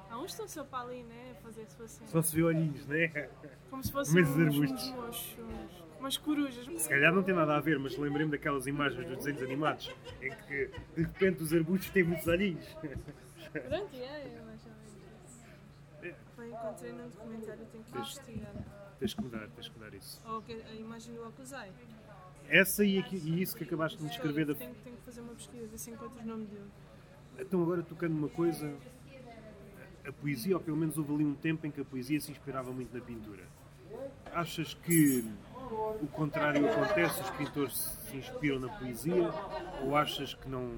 Há uns que estão só para ali, né? A fazer a sua cena. Só se vê olhinhos, não é? Como se fossem uns, os arbustos. uns umas corujas. Se calhar não tem nada a ver, mas lembrei-me daquelas imagens dos desenhos animados em que de repente os arbustos têm muitos olhinhos. Pronto, é, é mais ou menos isso. Foi, encontrei num documentário, tenho que Pois. investigar. Tens que mudar, tens que mudar isso. Ou a imagem do Okuzai. Essa e, aqui- e isso que acabaste de me descrever da. Tenho, tenho que fazer uma pesquisa, ver se encontro o nome dele. Então agora tocando numa coisa, a poesia, ou pelo menos houve ali um tempo em que a poesia se inspirava muito na pintura. Achas que o contrário acontece, os pintores se inspiram na poesia, ou achas que não,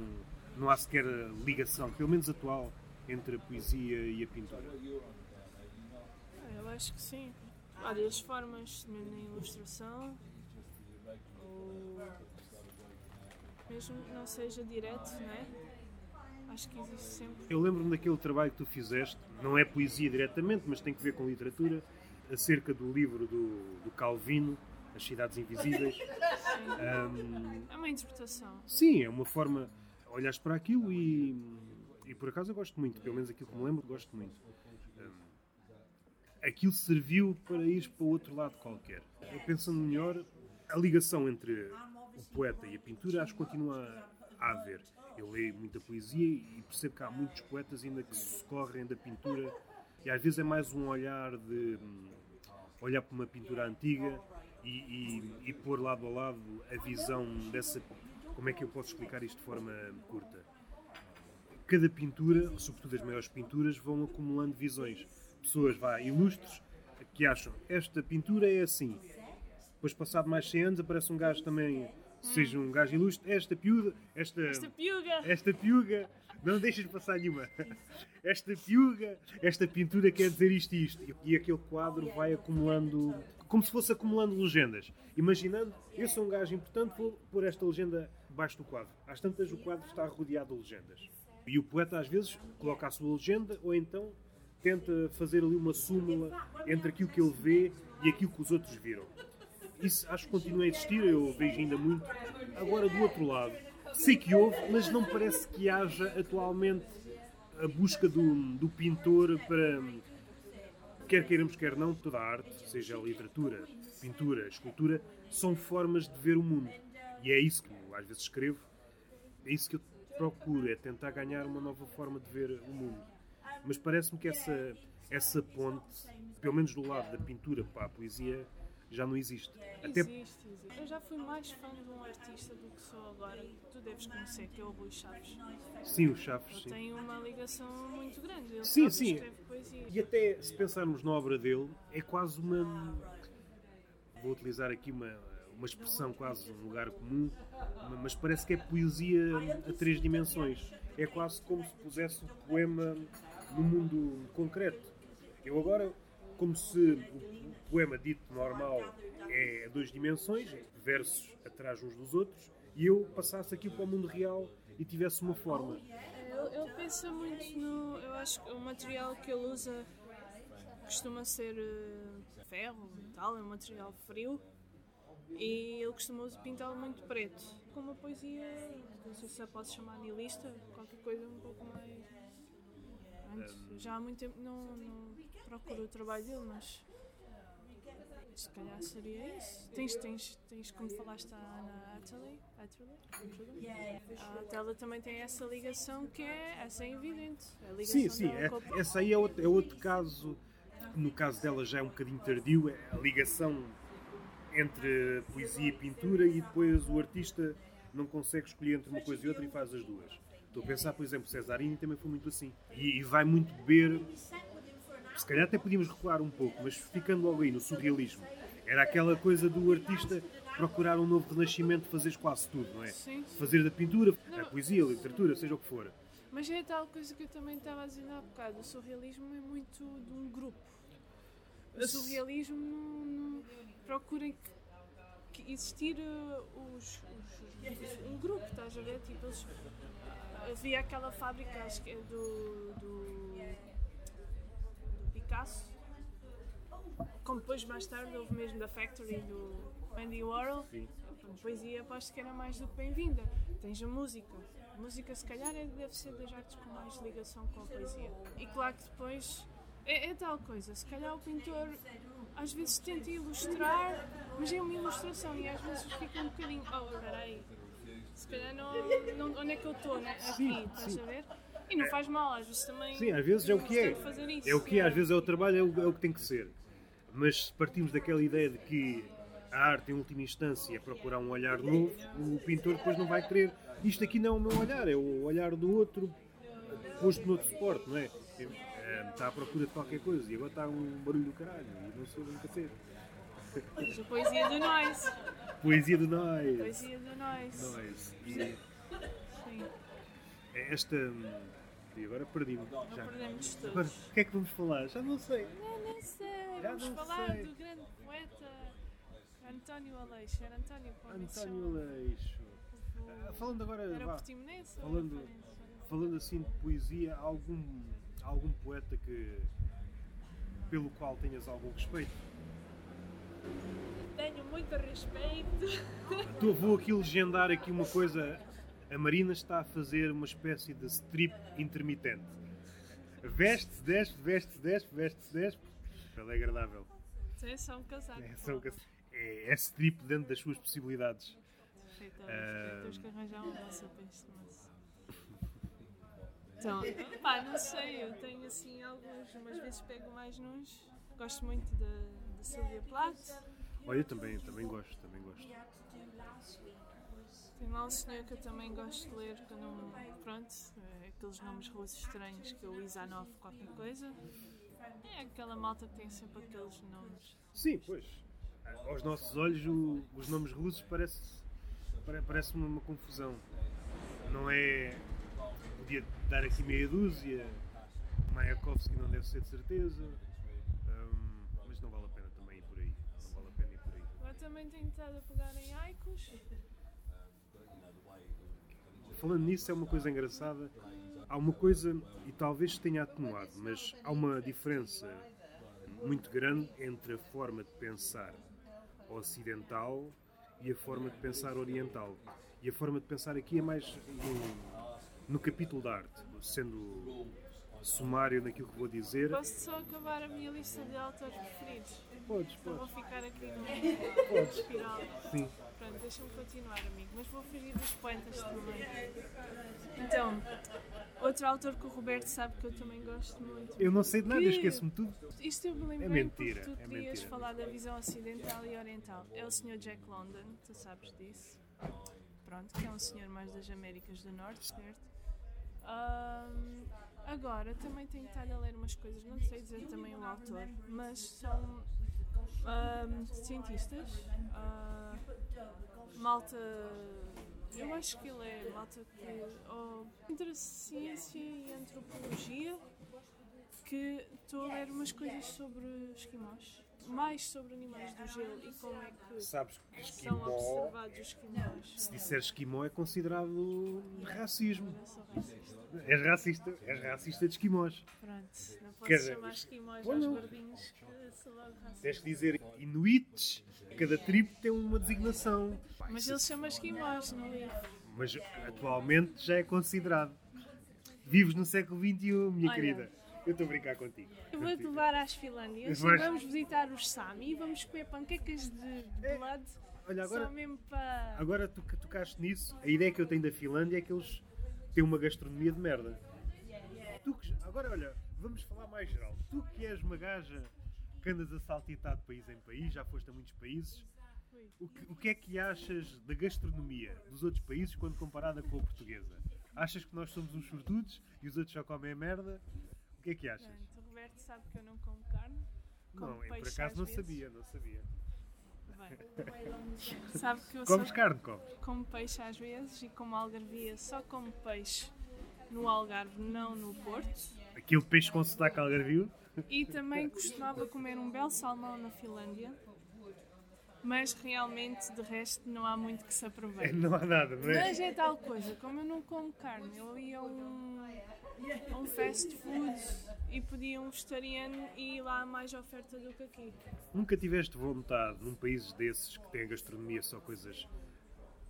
não há sequer ligação, pelo menos atual, entre a poesia e a pintura? Acho que sim. Olha, as formas mesmo na ilustração, ou mesmo que não seja direto, não é? Acho que existe sempre. Eu lembro-me daquele trabalho que tu fizeste, não é poesia diretamente, mas tem que ver com literatura, acerca do livro do, do Calvino, As Cidades Invisíveis. (laughs) Ahm, É uma interpretação. sim, é uma forma. Olhas para aquilo e, e por acaso eu gosto muito, pelo menos aquilo que me lembro, gosto muito. Aquilo serviu para ir para o outro lado qualquer. Eu pensando melhor, a ligação entre o poeta e a pintura acho que continua a haver. Eu leio muita poesia e percebo que há muitos poetas ainda que se socorrem da pintura e às vezes é mais um olhar de hum, olhar para uma pintura antiga e, e, e pôr lado a lado a visão dessa. Como é que eu posso explicar isto de forma curta? Cada pintura, sobretudo as maiores pinturas, vão acumulando visões. Pessoas vá, ilustres que acham esta pintura é assim. Depois, passado mais 100 anos, aparece um gajo também, seja um gajo ilustre, esta piuga, esta, Esta piuga! esta piuga, não deixes passar nenhuma. Esta piuga, esta pintura quer dizer isto e isto. E aquele quadro vai acumulando, como se fosse acumulando legendas. Imaginando, eu sou um gajo importante, vou pôr esta legenda debaixo do quadro. Às tantas, o quadro está rodeado de legendas. E o poeta, às vezes, coloca a sua legenda ou então tenta fazer ali uma súmula entre aquilo que ele vê e aquilo que os outros viram. Isso acho que continua a existir, eu vejo ainda muito. Agora, do outro lado, sei que houve, mas não parece que haja atualmente a busca do, do pintor para. Quer queiramos, quer não, toda a arte, seja a literatura, pintura, escultura, são formas de ver o mundo. E é isso que às vezes escrevo, é isso que eu procuro, é tentar ganhar uma nova forma de ver o mundo. Mas parece-me que essa, essa ponte, pelo menos do lado da pintura para a poesia, já não existe. Até Existe, existe. Eu já fui mais fã de um artista do que sou agora. Tu deves conhecer, que é o Rui Chaves. sim, os Chaves, Ele sim. tem uma ligação muito grande. Ele Sim, sim. escreve poesia. E até se pensarmos na obra dele, é quase uma. Vou utilizar aqui uma, uma expressão quase um lugar comum, mas parece que é poesia a três dimensões. É quase como se pusesse o poema no mundo concreto. Eu agora, como se o poema dito normal é a duas dimensões, versos atrás uns dos outros, e eu passasse aqui para o mundo real e tivesse uma forma. Ele, ele pensa muito no. Eu acho que o material que ele usa costuma ser eh, ferro tal, é um material frio. E ele costuma pintá-lo muito preto. Com uma poesia, não sei se a posso chamar nihilista, qualquer coisa um pouco mais. Pronto, já há muito tempo não, não procuro o trabalho dele, mas. Se calhar seria isso. Tens, tens, tens como falaste à Ana Atterley? A Tela também tem essa ligação que é, essa é evidente. Sim, sim, é, essa aí é outro, é outro caso. No caso dela já é um bocadinho tardio, é a ligação entre poesia e pintura e depois o artista não consegue escolher entre uma coisa e outra e faz as duas. Estou a pensar, por exemplo, Cesarini também foi muito assim. E, e vai muito beber. Se calhar até podíamos recuar um pouco, mas ficando logo aí no surrealismo. Era aquela coisa do artista procurar um novo renascimento, fazer quase tudo, não é? Sim. Fazer da pintura, a poesia, a literatura, seja o que for. Mas é tal coisa que eu também estava a dizer há bocado. O surrealismo é muito de um grupo. O surrealismo não, não procura existir os, os- os- um grupo, estás a ver? Tipo, eles, havia aquela fábrica, acho que é do, do, do Picasso, como depois mais tarde houve mesmo da Factory do Andy Warhol. Sim. A poesia aposto que era mais do que bem-vinda. Tens a música. A música se calhar é- deve ser das artes com mais ligação com a poesia. E claro que depois é, é tal coisa. Se calhar o pintor às vezes tenta ilustrar, mas é uma ilustração e às vezes fica um bocadinho. Oh, peraí. Se calhar não, não- Onde é que eu estou, né? Aqui, Sim, estás sim. a ver? E não faz mal, às vezes também. Sim, às vezes é o que é. isso. É o que é, às vezes é o trabalho, é o, é o que tem que ser. Mas se partimos daquela ideia de que a arte, em última instância, é procurar um olhar novo, o pintor depois não vai querer. Isto aqui não é o meu olhar, é o olhar do outro posto noutro suporte, não é? É, é, Está à procura de qualquer coisa e agora está um barulho do caralho e não sei um cacete. A poesia do nós. Poesia do nós. Poesia do nós. Nós. E Sim. esta. E agora perdi-me. Não Já. perdemos tudo. Agora, o que é que vamos falar? Já não sei. Não, não sei. Já Vamos não falar sei. do grande poeta António Aleixo. Era António. António Aleixo. Ah, Falando agora, Era vá, portimonense? ou falando, era falando assim de poesia, algum, algum poeta que pelo qual tenhas algum respeito? Tenho muito respeito. Então, vou aqui legendar aqui uma coisa. A Marina está a fazer uma espécie de strip intermitente. Veste-se, desce, veste-se, desce, veste-se, desce. Ela é agradável. É só um casaco. É, são, é, é strip dentro das suas possibilidades. refeitórios. Ah. Temos que arranjar uma vossa para este moço. Então, pá, não sei, eu tenho assim alguns, umas vezes pego mais nos. Gosto muito da, da Sylvia Plath. Olha, eu também, também gosto, também gosto. Tem lá um senhor que eu também gosto de ler, que eu não. Pronto, é aqueles nomes russos estranhos que é o Isanov qualquer coisa. É aquela malta que tem sempre aqueles nomes. Sim, pois. Aos nossos olhos, o- os nomes russos parece, pare- parece-me uma confusão. Não é. Podia dar aqui meia dúzia. Mayakovsky não deve ser de certeza. Hum, mas não vale a pena também ir por aí. Não vale a pena ir por aí. Agora também tenho estado a pegar em Aikos. Falando nisso, é uma coisa engraçada. Há uma coisa, e talvez tenha atenuado, mas há uma diferença muito grande entre a forma de pensar ocidental e a forma de pensar oriental. E a forma de pensar aqui é mais no, no capítulo da arte, sendo sumário naquilo que vou dizer. Posso só acabar a minha lista de autores preferidos? Podes, Não vou podes. ficar aqui numa espiral. Sim. Pronto, deixa-me continuar, amigo, mas vou fugir dos pointas também. Então, outro autor que o Roberto sabe que eu também gosto muito. Eu não sei de nada, eu Que- esqueço-me tudo. Isto eu me lembrei É mentira, porque tu é querias mentira. falar da visão ocidental e oriental. É o Sr. Jack London, tu sabes disso. Pronto, que é um senhor mais das Américas do Norte, certo? Ahm, agora, também tenho estado a ler umas coisas, não sei dizer também o autor, mas são ahm, cientistas, ah, malta. Eu acho que ele é malta que. Oh, entre ciência e antropologia, que estou a ler umas coisas sobre esquimós, mais sobre animais do gelo e como é que Sabes que são esquimó, observados os esquimós. se disser esquimó, é considerado racismo. Eu sou racista. És racista, és racista de esquimós. Pronto, não dizer, chamar esquimós aos não. gordinhos que sou logo racista. Tens que dizer inuites, cada tribo tem uma designação. Mas isso- ele chama esquimós no livro. mas atualmente já é considerado. Vives no século XXI, minha Olha. querida. Eu estou a brincar contigo. Eu vou-te levar às Finlândias vamos visitar os Sami e vamos comer panquecas de blood Olha, agora, para. agora tu que tocaste nisso, a ideia que eu tenho da Finlândia é que eles têm uma gastronomia de merda. Tu que- agora, olha, vamos falar mais geral. Tu que és uma gaja que andas a saltitar de país em país, já foste a muitos países, o que, o que é que achas da gastronomia dos outros países quando comparada com a portuguesa? Achas que nós somos uns sortudos e os outros só comem a merda? Que é que achas? Pronto, o Roberto sabe que eu não como carne. como Não, eu por acaso não vezes. sabia, não sabia. Bem, (laughs) sabe que eu Comes só carne, comes? como peixe às vezes e como algarvia só como peixe no Algarve, não no Porto. Aquele peixe com sotaque algarvio? E também costumava comer um belo salmão na Finlândia. Mas realmente, de resto, não há muito que se aproveite. (laughs) não há nada, não é? Mas é tal coisa, como eu não como carne, eu ia a um, a um fast food e pedia um vegetariano e lá há mais oferta do que aqui. Nunca tiveste vontade, num país desses que tem a gastronomia só coisas.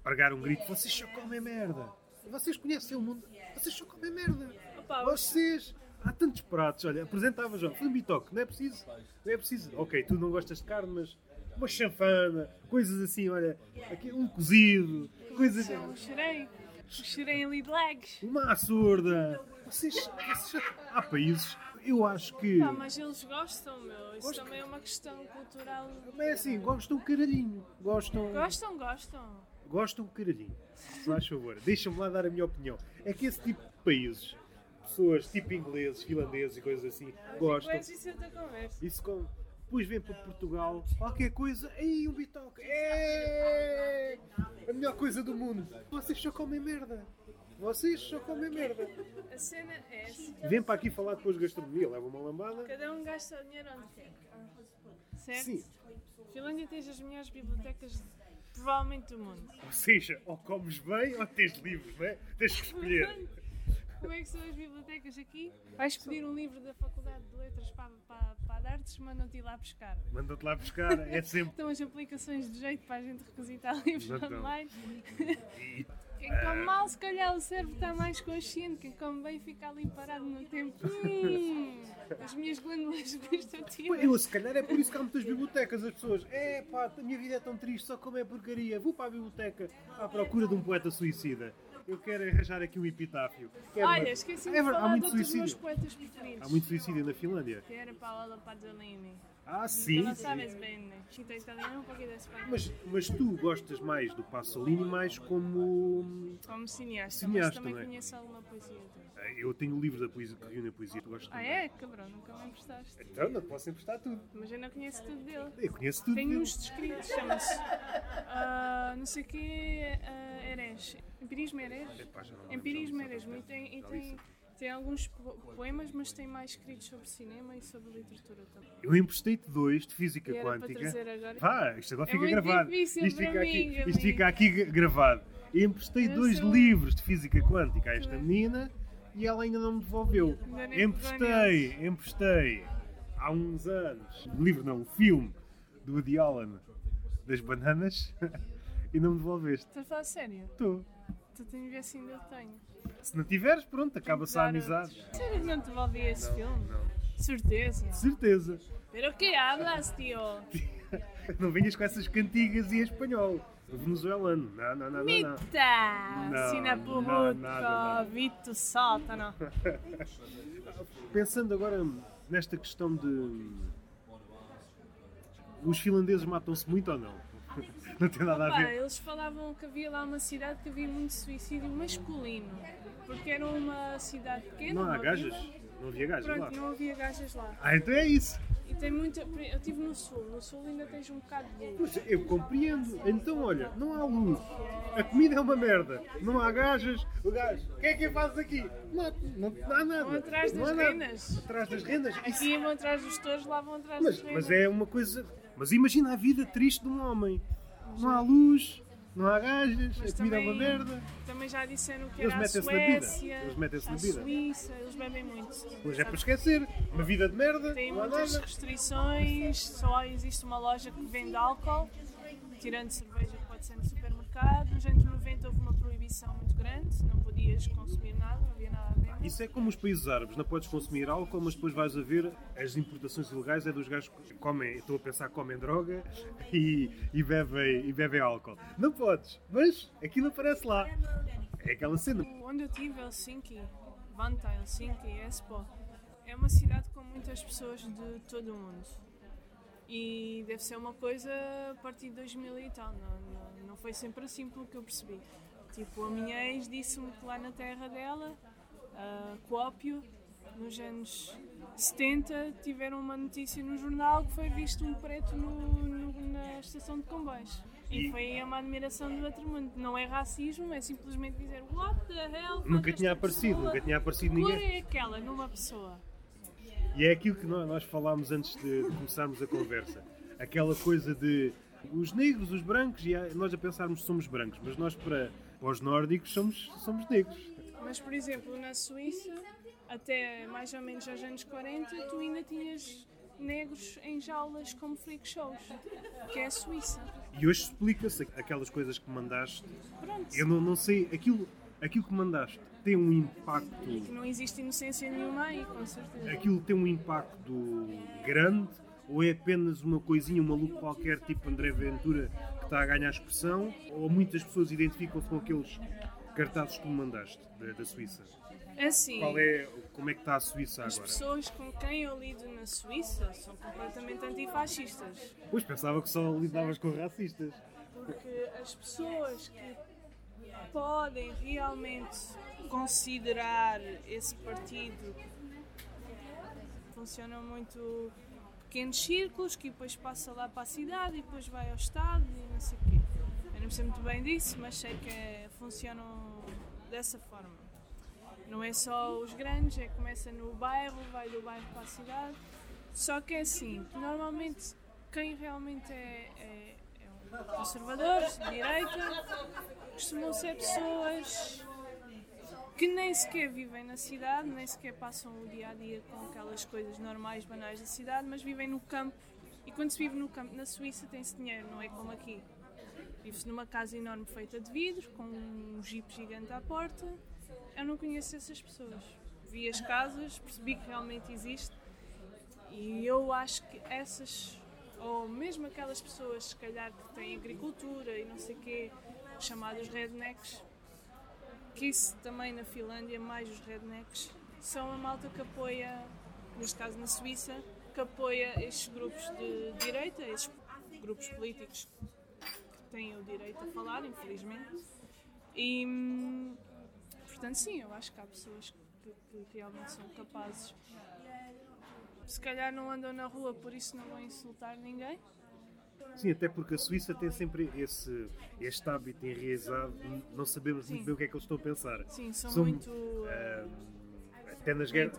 Largar um grito, vocês só comem merda. Vocês conhecem o mundo, vocês só comem merda. Opa, Vocês. Há tantos pratos, olha, apresentava já, foi um bitoque, não é preciso, não é preciso. Ok, tu não gostas de carne, mas uma chanfana, coisas assim, olha, aqui, um cozido, coisas. um xerei, um xerei ali de legs. Uma açorda. Vocês, vocês- há países, eu acho que. Pá, mas eles gostam, meu. Isso Gosto. também é uma questão cultural. Mas é assim, gostam caralhinho. Gostam. Gostam, gostam. Gostam caralhinho. Se faz favor, deixa-me lá dar a minha opinião. É que esse tipo de países, pessoas tipo ingleses, finlandeses e coisas assim, gostam. Isso é outra conversa. Isso com. Depois vem para Portugal, qualquer coisa, ei, um bitoque, é a melhor coisa do mundo. Vocês só comem merda. Vocês só comem merda. A cena é essa. Vem para aqui falar depois de gastronomia, leva uma lambada. Cada um gasta dinheiro onde quer. Certo? Sim. Finlândia tem as melhores bibliotecas provavelmente do mundo. Ou seja, ou comes bem ou tens livros, não é? Tens que escolher. Como é que são as bibliotecas aqui? Vais pedir um livro da Faculdade de Letras para, para, para a Artes, mandam-te ir lá buscar. Manda-te lá buscar, é (laughs) sempre. Estão as aplicações de jeito para a gente requisitar livros estão. online. E (laughs) Quem come mal, se calhar o cérebro está mais consciente. Quem come bem fica ali parado no tempo. Hum, as minhas glândulas gustativas. Eu, se calhar é por isso que há muitas bibliotecas. As pessoas, é pá, a minha vida é tão triste, só como é porcaria. Vou para a biblioteca à procura de um poeta suicida. Eu quero arranjar aqui um epitáfio. Quero Olha, esqueci É de há falar muito de outros meus poetas preferidos. Há muito suicídio na Finlândia. Que era Paola Pazzolini. Ah, sim. não sabes bem, Chita italiano, um pouquinho de espanhol. Mas, mas tu gostas mais do Pasolini mais como. Como cineasta, Cineasta, mas também não é? conheço alguma poesia dele. Eu tenho o livro da poesia que reúne a poesia, tu gostas Ah também. é? Cabrão, nunca me emprestaste. Então, não te posso emprestar tudo. Mas eu não conheço tudo dele. Eu conheço tudo. Tenho dele. uns descritos, chama-se ah, não sei o quê, uh, Heres. Empirismo Heres? Epá, já não lembro, Empirismo qual é. E tem, e tem, tem alguns po- poemas, mas tem mais escritos sobre cinema e sobre literatura também. Eu emprestei-te dois de física E quântica. agora. Vá, isto agora É fica gravado. isto, fica mim, aqui, isto fica aqui gra- gravado. Eu emprestei Eu dois livros de física quântica a esta menina e ela ainda não me devolveu. Emprestei, emprestei há uns anos. O livro não, o filme do Woody Allen das bananas (laughs) e não me devolveste. Estás a falar sério? Estou. Tu tens de ver se ainda eu tenho. Se não tiveres, pronto, acaba-se a amizade. Sério que não te devolvi esse filme? Não, Certeza. certeza. Pero que hablas, tio? (laughs) Não venhas com essas cantigas e em espanhol. Venezuelano. Não, não, não. Mita! Não, Sina. Vito sótano. Pensando agora nesta questão de. Os finlandeses matam-se muito ou não? (laughs) Não tem nada a Pá, ver. eles falavam que havia lá uma cidade que havia muito suicídio masculino. Porque era uma cidade pequena. Não há gajas? vila. Não havia gajas lá. Pronto, não havia gajas lá. Ah, então é isso. E tem muita. Eu estive no sul. No sul ainda tens um bocado de luz. Eu compreendo. Então, olha, não há luz. A comida é uma merda. Não há gajas. O gajo, o que é que fazes aqui? Não, não, não há nada. Vão atrás das renas. Atrás das rendas? Isso- Aqui vão atrás dos touros, lá vão atrás Mas, das renas. mas é uma coisa. Mas imagina a vida triste de um homem. Não há luz, não há gajas, Mas a comida é uma também- merda. Também já disseram que Eles era a metem-se na vida. Suécia, Eles metem-se na vida. Suíça, eles bebem muito. Hoje é para esquecer. Uma vida de merda, Tem muitas nada. restrições, só existe uma loja que vende álcool, tirando cerveja que pode ser no supermercado. Nos anos 90 houve uma proibição muito grande, não podias consumir nada, Isso é como os países árabes, não podes consumir álcool, mas depois vais a ver as importações ilegais é dos gajos que comem, estou a pensar, comem droga (laughs) e, e, bebem, e bebem álcool. Não podes, mas aquilo aparece lá. É aquela cena. Onde eu estive, Helsinki, Vantaa, Helsinki, Espoo, é uma cidade com muitas pessoas de todo o mundo. E deve ser uma coisa a partir de 2000 e tal, não, não, não foi sempre assim pelo que eu percebi. Tipo, a minha ex disse-me que lá na terra dela, a Coópio, nos anos 70, tiveram uma notícia no jornal que foi visto um preto no- no- na estação de comboios. E, E- foi uma admiração do outro mundo. Não é racismo, é simplesmente dizer What the hell? Nunca tinha aparecido, pessoas- nunca tinha aparecido Que cor ninguém. é aquela numa pessoa? E é aquilo que nó- nós falámos antes de começarmos a conversa. Aquela coisa de os negros, os brancos, e nós a pensarmos que somos brancos, mas nós para, para os nórdicos somos, somos negros. Mas, por exemplo, na Suíça, até mais ou menos aos anos 40, tu ainda tinhas negros em jaulas como freak shows, que é a Suíça. E hoje explica-se aquelas coisas que mandaste. Pronto. Eu não, não sei, aquilo, aquilo que mandaste tem um impacto. Que não existe inocência nenhuma aí, com certeza. Aquilo tem um impacto grande ou é apenas uma coisinha, um maluco qualquer, tipo André Ventura, que está a ganhar expressão? Ou muitas pessoas identificam-se com aqueles cartazes que tu mandaste da, da Suíça? É assim, Qual é, como é que está a Suíça as agora? pessoas com quem eu lido na Suíça são completamente antifascistas. Pois pensava que só lidavas com racistas. Porque as pessoas que podem realmente considerar esse partido funcionam muito pequenos círculos que depois passa lá para a cidade e depois vai ao Estado e não sei o quê. Eu não sei muito bem disso, mas sei que funcionam dessa forma. Não é só os grandes, é começa no bairro, vai do bairro para a cidade. Só que é assim, normalmente quem realmente é, é, é um conservador, de direita, costumam ser pessoas que nem sequer vivem na cidade, nem sequer passam o dia a dia com aquelas coisas normais, banais da cidade, mas vivem no campo. E quando se vive no campo, na Suíça, tem-se dinheiro, não é como aqui. Vive-se numa casa enorme feita de vidro, com um jeep gigante à porta. Eu não conheço essas pessoas. Vi as casas, percebi que realmente existe e eu acho que essas, ou mesmo aquelas pessoas, se calhar, que têm agricultura e não sei o quê, chamados rednecks, que isso também na Finlândia, mais os rednecks, são a malta que apoia, neste caso na Suíça, que apoia estes grupos de direita, estes grupos políticos têm o direito a falar, infelizmente. E, portanto, sim, eu acho que há pessoas que, que realmente são capazes. Se calhar não andam na rua, por isso não vão insultar ninguém. Sim, até porque a Suíça tem sempre esse, este hábito enraizado, não sabemos Sim. muito bem o que é que eles estão a pensar. Sim, são, São, muito ah, até nas guerras.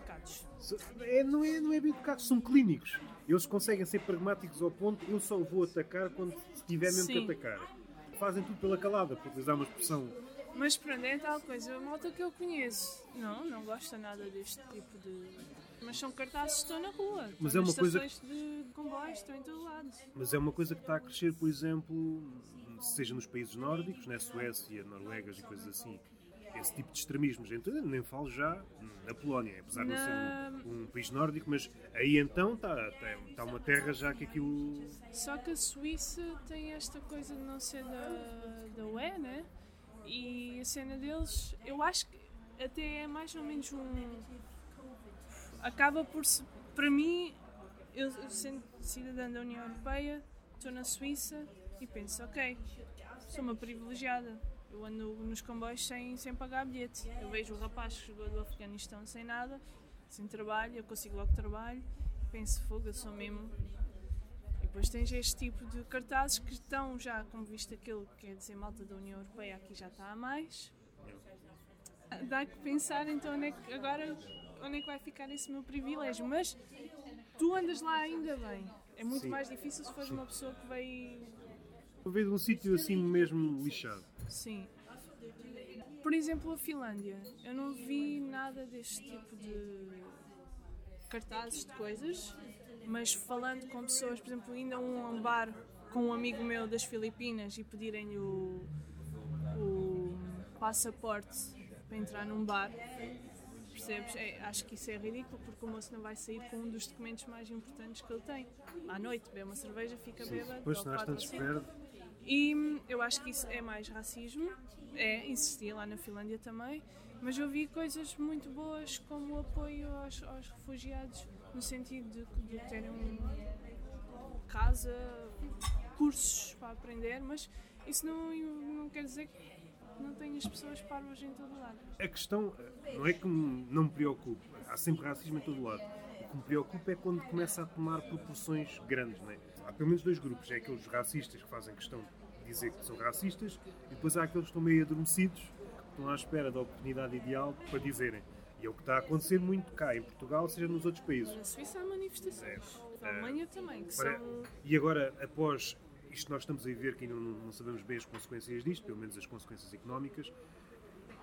É, não, é, não é bem educados, são clínicos. Eles conseguem ser pragmáticos ao ponto, eu só vou atacar quando tiver mesmo Sim. que atacar. Fazem tudo pela calada, para utilizar uma expressão. Mas pronto, é tal coisa, a malta que eu conheço, não, não gosta nada deste tipo de. Mas são cartazes que estão na rua. Mas é uma coisa estações de comboios, estão em todo lado. Mas é uma coisa que está a crescer, por exemplo, seja nos países nórdicos, na Suécia, Noruegas e coisas assim. Esse tipo de extremismos. Então, nem falo já na Polónia, apesar de não ser um, um país nórdico, mas aí então está, está, está uma terra já que aquilo. Só que a Suíça tem esta coisa de não ser da, da UE, né? E a cena deles, eu acho que até é mais ou menos um. Acaba por se. Para mim, eu sendo cidadã da União Europeia, estou na Suíça e penso, ok, sou uma privilegiada. Eu ando nos comboios sem, sem pagar bilhete. Eu vejo o rapaz que chegou do Afeganistão sem nada, sem trabalho, eu consigo logo trabalho. Penso, fogo, eu sou mesmo e depois tens este tipo de cartazes que estão já, como visto aquilo que quer dizer malta da União Europeia, aqui já está a mais. Dá que pensar então onde é que, agora onde é que vai ficar esse meu privilégio. Mas tu andas lá ainda bem. É muito Sim. mais difícil se fores uma pessoa que veio. Eu vejo um sítio assim mesmo lixado. Sim. Por exemplo, a Finlândia. Eu não vi nada deste tipo de cartazes de coisas, mas falando com pessoas, por exemplo, indo a um bar com um amigo meu das Filipinas e pedirem-lhe o, o passaporte para entrar num bar, percebes? É, acho que isso é ridículo porque o moço não vai sair com um dos documentos mais importantes que ele tem. À noite, bebe uma cerveja, fica bêbado. Depois, se não quatro tanto ou se cinco. perde. E eu acho que isso é mais racismo, é, existia lá na Finlândia também, mas eu vi coisas muito boas como o apoio aos, aos refugiados, no sentido de, de terem um, casa, cursos para aprender, mas isso não, não quer dizer que não tenhas pessoas parvas em todo lado. A questão não é que não me preocupe, há sempre racismo em todo lado. O que me preocupa é quando começa a tomar proporções grandes. Não é? Há pelo menos dois grupos: é aqueles racistas que fazem questão de dizer que são racistas, e depois há aqueles que estão meio adormecidos, que estão à espera da oportunidade ideal para dizerem. E é o que está a acontecer muito cá em Portugal, seja nos outros países. Na Suíça há manifestações, na Alemanha também, que Pare- são E agora, após isto nós estamos a ver que ainda não, não sabemos bem as consequências disto, pelo menos as consequências económicas,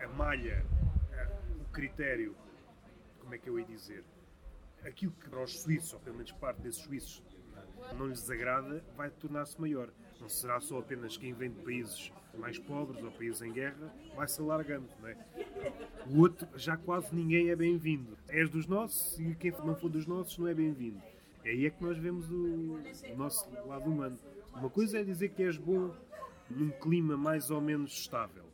a malha, a- o critério, como é que eu ia dizer, aquilo que para os suíços, ou pelo menos parte desses suíços, não lhes desagrada, vai tornar-se maior. Não será só apenas quem vem de países mais pobres ou países em guerra, vai se alargando, não é? O outro, já quase ninguém é bem-vindo. És dos nossos e quem não for dos nossos não é bem-vindo. É aí é que nós vemos o, o nosso lado humano. Uma coisa é dizer que és bom num clima mais ou menos estável.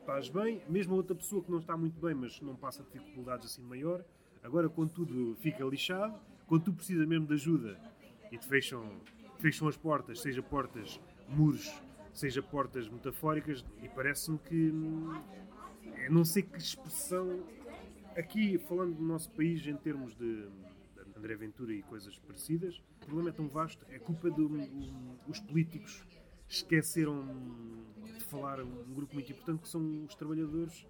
Estás bem, mesmo a outra pessoa que não está muito bem, mas não passa dificuldades assim maior. Agora, quando tudo fica lixado, quando tu precisas mesmo de ajuda e te fecham, fecham as portas, seja portas, muros, seja portas metafóricas, e parece-me que hum, eu não sei que expressão. Aqui, falando do nosso país em termos de, André Ventura e coisas parecidas, o problema é tão vasto, é culpa dos políticos esqueceram de falar um grupo muito importante que são os trabalhadores.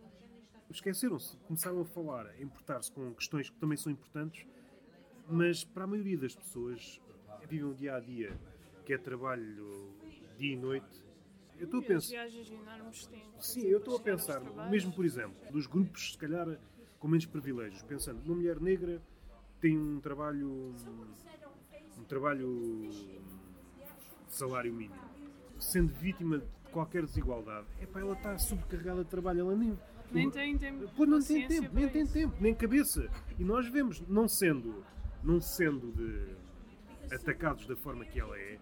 Esqueceram-se, começaram a falar, a importar-se com questões que também são importantes, mas para a maioria das pessoas vivem o dia a dia, que é trabalho dia e noite. Eu estou a pensar. viagens enormes têm Sim, eu estou a pensar, mesmo por exemplo, dos grupos, se calhar, com menos privilégios, pensando, uma mulher negra tem um trabalho, um trabalho de salário mínimo, sendo vítima de qualquer desigualdade, é para ela está sobrecarregada de trabalho, ela nem. Nem tem tempo. Pois não tem tempo, nem tem isso. tempo, nem cabeça. E nós vemos, não sendo, não sendo de atacados da forma que ela é,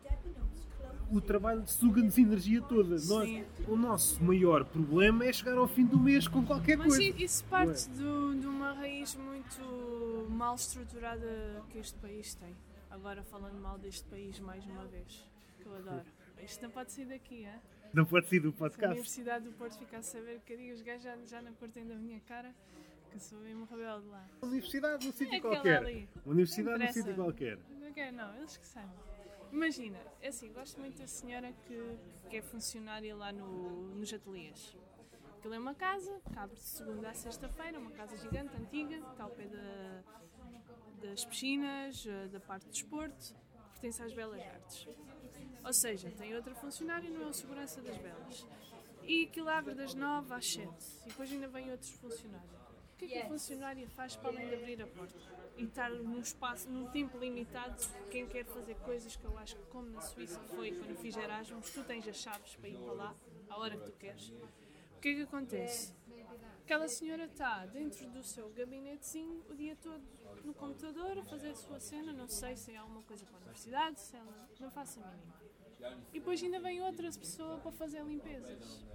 o trabalho suga-nos energia toda. Nós, o nosso maior problema é chegar ao fim do mês com qualquer Mas coisa. i- isso parte do- de uma raiz muito mal estruturada que este país tem. Agora falando mal deste país mais uma vez, que eu adoro. Isto não pode sair daqui, é? Não pode ser do Se a podcast. Universidade do Porto ficar a saber que os gajos já, já não curtem da minha cara, que sou mesmo rebelde lá. Uma universidade num sítio É qualquer. ali. Uma universidade num sítio qualquer. Não quero, não, eles que sabem. Imagina, é assim, gosto muito da senhora que, que é funcionária lá no, nos ateliês. Aquilo é uma casa, que abre de segunda a sexta-feira, uma casa gigante, antiga, que está ao pé da- das piscinas, eh, da parte de desporto, pertence às Belas Artes. Ou seja, tem outra funcionária, não é o segurança das belas. E aquilo abre das 9 às 7. E depois ainda vem outros funcionários. O que é que a funcionária faz para além de abrir a porta? E estar num espaço, num tempo limitado, quem quer fazer coisas que eu acho que, como na Suíça foi quando fiz Erasmus, tu tens as chaves para ir para lá, à hora que tu queres. O que é que acontece? Aquela senhora está dentro do seu gabinetezinho o dia todo no computador a fazer a sua cena, não sei se é alguma coisa para a universidade, se ela não faço a mínima. E depois ainda vem outra pessoa para fazer limpezas.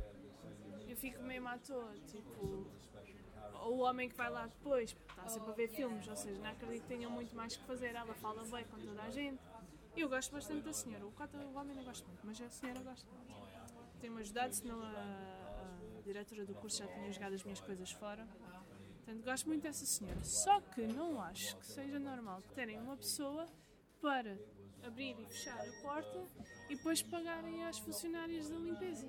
Eu fico mesmo à toa, tipo. Ou o homem que vai lá depois, está sempre a ver filmes, ou seja, não acredito que tenham muito mais que fazer. Ela fala bem com toda a gente. Eu gosto bastante da senhora. O, cota, o homem não gosto muito, mas a senhora gosta muito. Tem-me ajudado, senão a, a diretora do curso já tinha jogado as minhas coisas fora. Portanto, gosto muito dessa senhora. Só que não acho que seja normal terem uma pessoa para abrir e fechar a porta e depois pagarem às funcionárias da limpeza.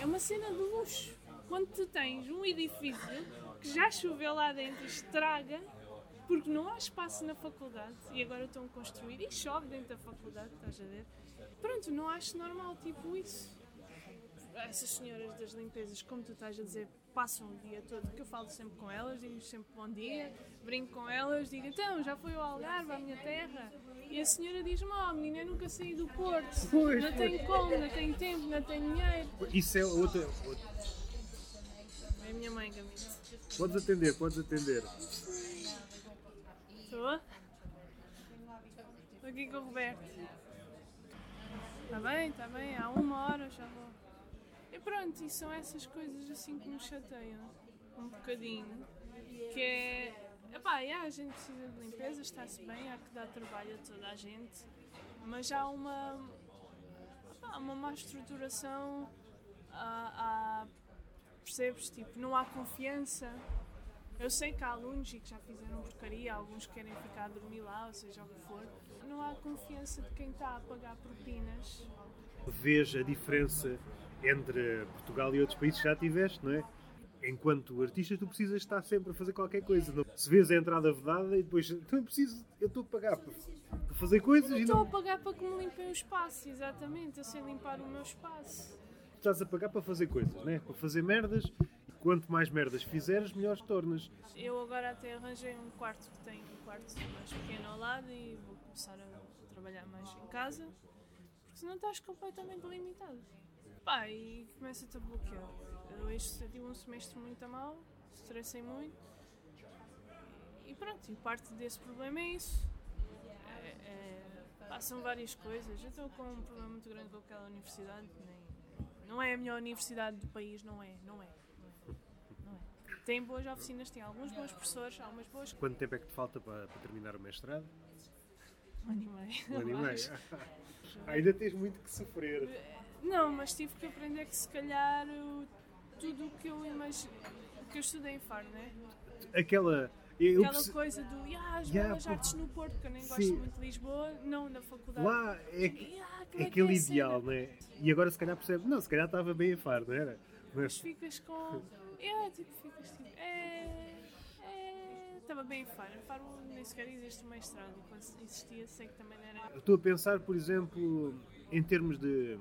É uma cena de luxo. Quando tu tens um edifício que já choveu lá dentro estraga porque não há espaço na faculdade e agora estão a construir e chove dentro da faculdade, estás a ver? Pronto, não acho normal tipo isso. Essas senhoras das limpezas, como tu estás a dizer, passam o dia todo, que eu falo sempre com elas, digo sempre bom dia, brinco com elas, digo então, já foi ao Algarve, à minha terra? E a senhora diz-me, oh menina, eu nunca saí do Porto, Pois, não tenho como, não tenho tempo, não tenho dinheiro. Isso é outra. outra- É minha mãe, Gamito. Podes atender, podes atender. Estou? Estou aqui com o Roberto. Está bem, está bem, há uma hora já vou. E pronto, e são essas coisas assim que me chateiam um bocadinho. Que é. Epá, yeah, a gente precisa de limpeza, está-se bem, há que dar trabalho a toda a gente, mas há uma. uma má estruturação. Há- percebes? Tipo, não há confiança. Eu sei que há alunos e que já fizeram porcaria, alguns querem ficar a dormir lá, ou seja o que for. Não há confiança de quem está a pagar propinas. Vês a diferença entre Portugal e outros países que já tiveste, não é? Enquanto artista, tu precisas estar sempre a fazer qualquer coisa. Não- Se vês a entrada vedada e depois, então eu preciso, eu estou a pagar para, para fazer coisas e Estou a não pagar para que me limpem o espaço, exatamente. Eu sei limpar o meu espaço. Estás a pagar para fazer coisas, não é? Para fazer merdas. E quanto mais merdas fizeres, melhores tornas. Eu agora até arranjei um quarto que tem um quarto mais pequeno ao lado e vou começar a trabalhar mais em casa, porque senão estás completamente limitado. Pá, e começa-te a bloquear. Eu este um semestre muito a mal, estressei muito e pronto, e parte desse problema é isso. É, é, são várias coisas. Eu estou com um problema muito grande com aquela universidade. Nem, não é a melhor universidade do país, não é, não é. Não é. Não é. Tem boas oficinas, tem alguns bons professores, algumas boas. Quanto tempo é que te falta para, para terminar o mestrado? Um ano e meio. Um ano e (laughs) meio. (laughs) Ainda tens muito que sofrer. Não, mas tive que aprender que se calhar tudo o que eu imagino. Que eu estudei em Faro, né? Aquela. Eu Aquela coisa do as Yeah, belas artes no Porto, que eu nem gosto Sim. muito de Lisboa, não na faculdade. Lá é, que- Yeah, como é que aquele a cena? ideal, não é? E agora se calhar percebe, não, se calhar estava bem a faro, não era? Mas Mas ficas com. É, tipo, ficas tipo. É. É. Estava bem em Faro. Em Faro nem sequer existe o mestrado. Quando existia, sei que também não era. estou a pensar, por exemplo, em termos de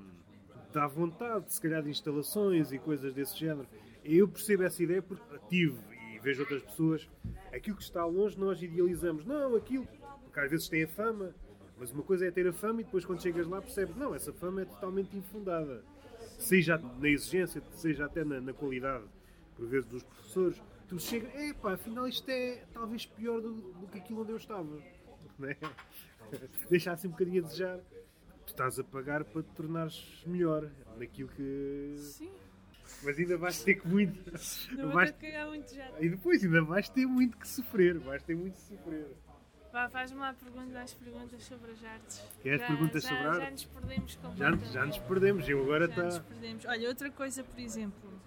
da vontade, se calhar de instalações e coisas desse género. Eu percebo essa ideia porque tive vejo outras pessoas, aquilo que está longe nós idealizamos. Não, aquilo, porque às vezes tem a fama, mas uma coisa é ter a fama e depois quando chegas lá percebes, não, essa fama é totalmente infundada. seja na exigência, seja até na, na qualidade, por vezes, dos professores, tu chega, é pá, afinal isto é talvez pior do, do que aquilo onde eu estava. (laughs) Né? Deixa assim um bocadinho a desejar. Tu estás a pagar para te tornares melhor naquilo que. Sim. Mas ainda vais ter que muito. Não vais- cagar muito já. E depois ainda vais ter muito que sofrer. Vais ter muito que sofrer. Vá, faz-me lá perguntas, as perguntas sobre as artes. Queres Já- perguntas já, sobre Já arte? nos perdemos Já, completamente. já nos perdemos. Eu agora Já nos está. perdemos. Olha, outra coisa, por exemplo,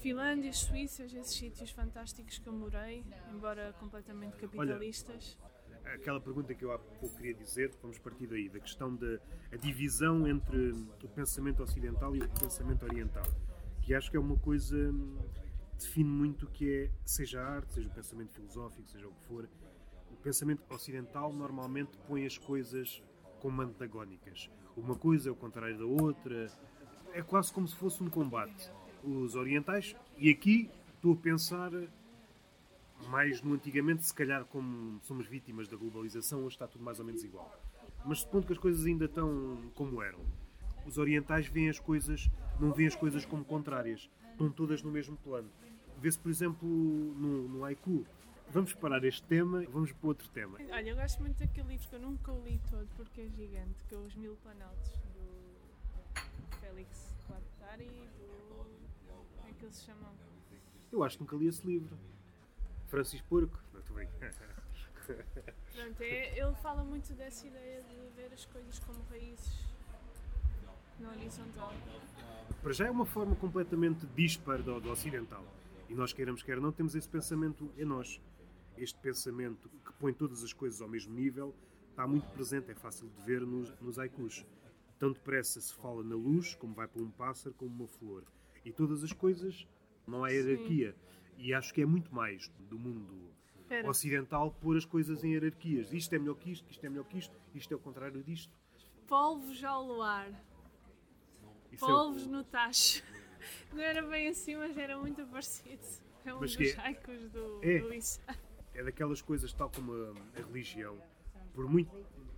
Finlândia, Suíça, esses sítios fantásticos que eu morei, embora completamente capitalistas. aquela pergunta que eu há pouco queria dizer, vamos partir daí, da questão da divisão entre o pensamento ocidental e o pensamento oriental, que acho que é uma coisa hum, que define muito o que é, seja a arte, seja o pensamento filosófico, seja o que for. O pensamento ocidental normalmente põe as coisas como antagónicas. Uma coisa é o contrário da outra, é quase como se fosse um combate. Os orientais, e aqui estou a pensar mais no antigamente, se calhar como somos vítimas da globalização, hoje está tudo mais ou menos igual. Mas supondo que as coisas ainda estão como eram, os orientais veem as coisas, não veem as coisas como contrárias, estão todas no mesmo plano. Vê-se, por exemplo, no, no haiku. Vamos parar este tema, vamos para outro tema. Olha, eu gosto muito daquele livro que eu nunca o li todo porque é gigante, que é Os Mil Planaltos, do Félix Guattari, do. Como é que eles se chamam? Eu acho que nunca li esse livro. Francisco Porco. Não estou bem. Pronto, é, ele fala muito dessa ideia de ver as coisas como raízes na horizontal. Para já é uma forma completamente dispar do, do ocidental. E nós, queiramos quer não, temos esse pensamento em nós. Este pensamento que põe todas as coisas ao mesmo nível está muito presente, é fácil de ver nos, nos haikus. Tão depressa se fala na luz, como vai para um pássaro, como uma flor. E todas as coisas, não há hierarquia. E acho que é muito mais do mundo Espera, ocidental pôr as coisas em hierarquias. Isto é melhor que isto, isto é melhor que isto, isto é o contrário disto. polvos ao luar, Isso polvos no tacho. (laughs) Não era bem assim, mas era muito parecido. É um Mas dos que é- do, É. do é daquelas coisas, tal como a, a religião, por muito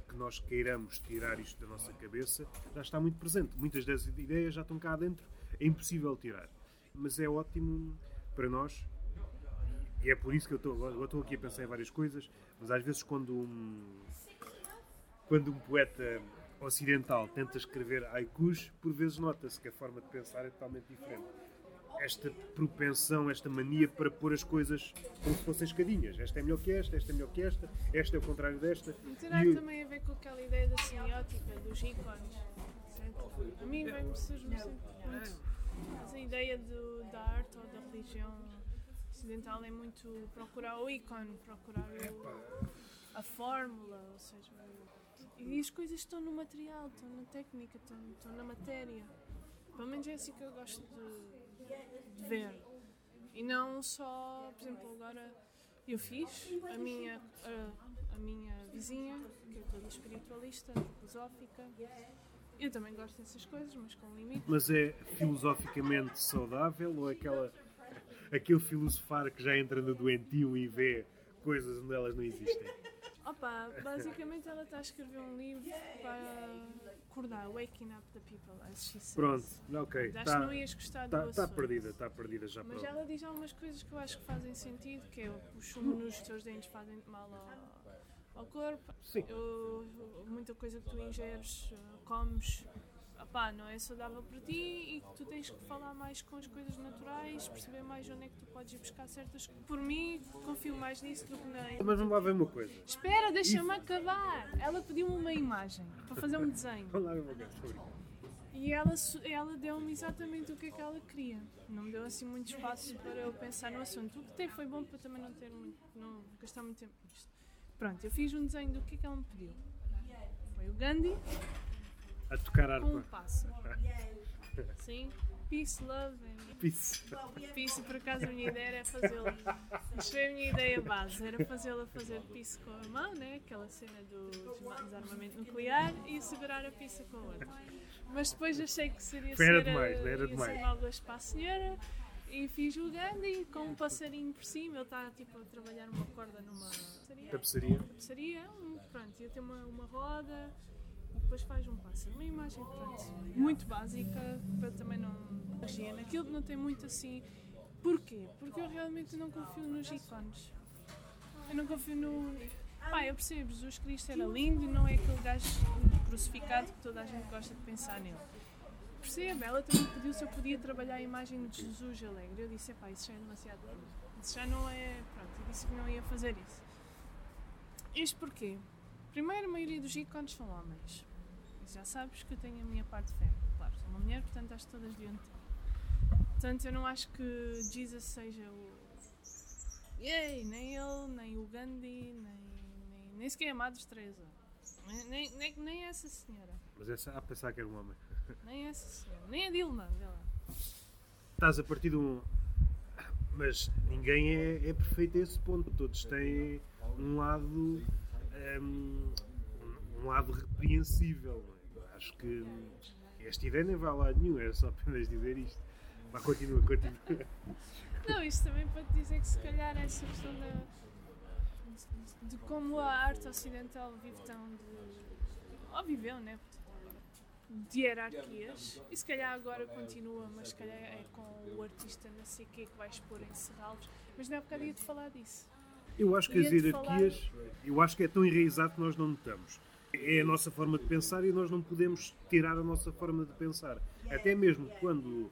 que nós queiramos tirar isto da nossa cabeça, já está muito presente. Muitas das ideias já estão cá dentro, é impossível tirar. Mas é ótimo para nós, e é por isso que eu estou, eu estou aqui a pensar em várias coisas, mas às vezes quando um, quando um poeta ocidental tenta escrever haikus, por vezes nota-se que a forma de pensar é totalmente diferente esta propensão, esta mania para pôr as coisas como se fossem escadinhas. Esta é melhor que esta, esta é melhor que esta, esta é o contrário desta. Não terá E- também a ver com aquela ideia da semiótica, dos ícones. A mim vem-me surge-me muito. A ideia do, da arte ou da religião ocidental é muito procurar o ícone, procurar o- a fórmula, ou seja, e as coisas estão no material, estão na técnica, estão, estão na matéria. Pelo menos é assim que eu gosto de, de ver. E não só, por exemplo, agora eu fiz a minha, a, a minha vizinha, que é toda espiritualista, filosófica. Eu também gosto dessas coisas, mas com limite. Mas é filosoficamente saudável ou é aquela, aquele filosofar que já entra no doentio e vê coisas onde elas não existem? Opa, basicamente ela está a escrever um livro para acordar, Waking Up the People, as she says. Pronto, ok. Acho que Está não ias gostar do tá, tá assunto. perdida, está perdida já Mas pronto. ela diz algumas coisas que eu acho que fazem sentido, que é o sumo nos teus dentes fazem mal ao, ao corpo. Sim. Eu- muita coisa que tu ingeres, comes, opá, não é saudável para ti e que tu tens que falar mais com as coisas naturais, perceber mais onde é que tu podes ir buscar certas coisas. Por mim, confio mais nisso do que na. Mas vamos lá ver uma coisa. Espera, deixa-me acabar! Ela pediu-me uma imagem para fazer um desenho. Vamos lá ver uma coisa. E ela, ela deu-me exatamente o que é que ela queria. Não me deu assim muito espaço para eu pensar no assunto. O que tem foi bom para também não ter muito, não gastar muito tempo nisto. Pronto, eu fiz um desenho do que é que ela me pediu. Foi o Gandhi A tocar com um harpa. pássaro. (laughs) Sim, peace, love and Peace. peace. Por acaso a minha ideia era fazê-la. Foi a minha ideia base, era fazê-la fazer peace com a mão, né? aquela cena do desarmamento nuclear e segurar a pizza com a outra. Mas depois achei que seria Era demais, era demais. maldas para a senhora e fiz o Gandhi com um passarinho por cima. Ele está tipo, a trabalhar uma corda numa tapeçaria. Tapeçaria. tapeçaria, pronto, ia ter uma, uma roda depois faz um pássaro. Uma imagem pronto, muito básica, para também não higiene. Aquilo não tem muito assim. Porquê? Porque eu realmente não confio nos ícones. Eu não confio no. Pá, eu percebo, Jesus Cristo era lindo e não é aquele gajo crucificado que toda a gente gosta de pensar nele. Percebe? Ela também pediu se eu podia trabalhar a imagem de Jesus alegre. Eu disse, pá, isso já é demasiado. Isso já não é. Pronto, eu disse que não ia fazer isso. Isto porquê? Primeiro, a maioria dos ícones são homens. Já sabes que eu tenho a minha parte de fé. Claro, sou uma mulher, portanto acho todas deviam ter. Portanto, eu não acho que Jesus seja o. Yay! Nem ele, nem o Gandhi, nem, nem, nem sequer a Madre Teresa. Nem, nem, nem essa senhora. Mas essa a pensar que era um homem. Nem essa senhora. Nem a Dilma, vê lá. Estás a partir de um. Mas ninguém é, é perfeito a esse ponto. Todos têm um lado. Um, um lado repreensível. Acho que esta ideia nem vai a lado nenhum, é só apenas dizer isto. Vá, continua, continua. Não, isto também para te dizer que se calhar essa questão da, de, de como a arte ocidental vive tão de. ou viveu, né? De hierarquias. E se calhar agora continua, mas se calhar é com o artista não sei o quê que vai expor em Serralves. Mas não há bocado ia de falar disso. Eu acho que as hierarquias, eu acho que é tão enraizado que nós não notamos. É a nossa forma de pensar e nós não podemos tirar a nossa forma de pensar. Até mesmo quando,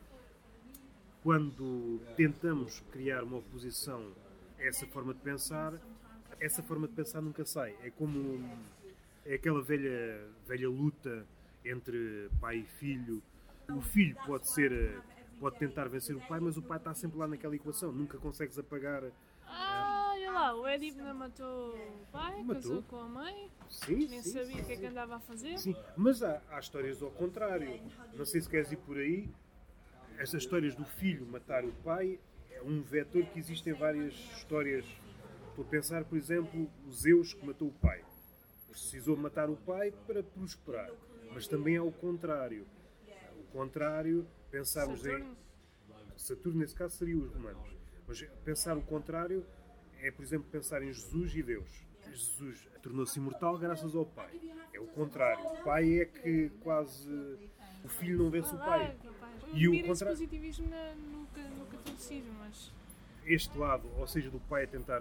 quando tentamos criar uma oposição a essa forma de pensar, essa forma de pensar nunca sai. É como é aquela velha, velha luta entre pai e filho. O filho pode ser pode tentar vencer o pai, mas o pai está sempre lá naquela equação. Nunca consegues apagar. Olha lá, o Edipna matou o pai, Matou. casou com a mãe, Sim, nem sim, sabia o que é que andava a fazer. Sim, mas há, há histórias ao contrário. Não sei se queres ir por aí. Estas histórias do filho matar o pai é um vetor que existe em várias histórias. Estou a pensar, por exemplo, o Zeus que matou o pai. Precisou matar o pai para prosperar. Mas também há o contrário. O contrário, pensarmos em. Saturno. Saturno, nesse caso, seria os romanos. Mas pensar o contrário é, por exemplo, pensar em Jesus e Deus. Jesus tornou-se imortal graças ao Pai. É o contrário. O Pai é que quase. O filho não vence o Pai. E E o o esse contra- positivismo no, ca- no catolicismo, mas, Este lado, ou seja, do Pai a tentar.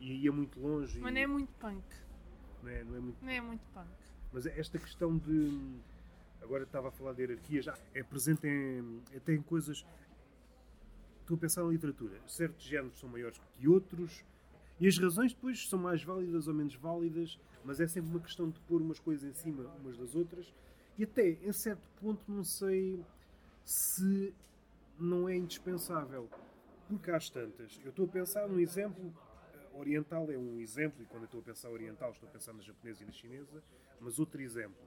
E ia muito longe. mas não é muito punk. não é- não é muito Não é muito punk. Mas esta questão de. Agora estava a falar de hierarquias, já é presente em, até em coisas. Estou a pensar na literatura. Certos géneros são maiores que outros e as razões depois são mais válidas ou menos válidas, mas é sempre uma questão de pôr umas coisas em cima umas das outras e até em certo ponto não sei se não é indispensável. Porque às tantas, eu estou a pensar num exemplo eh, oriental é um exemplo, e quando eu estou a pensar oriental, estou a pensar na japonesa e na chinesa, mas outro exemplo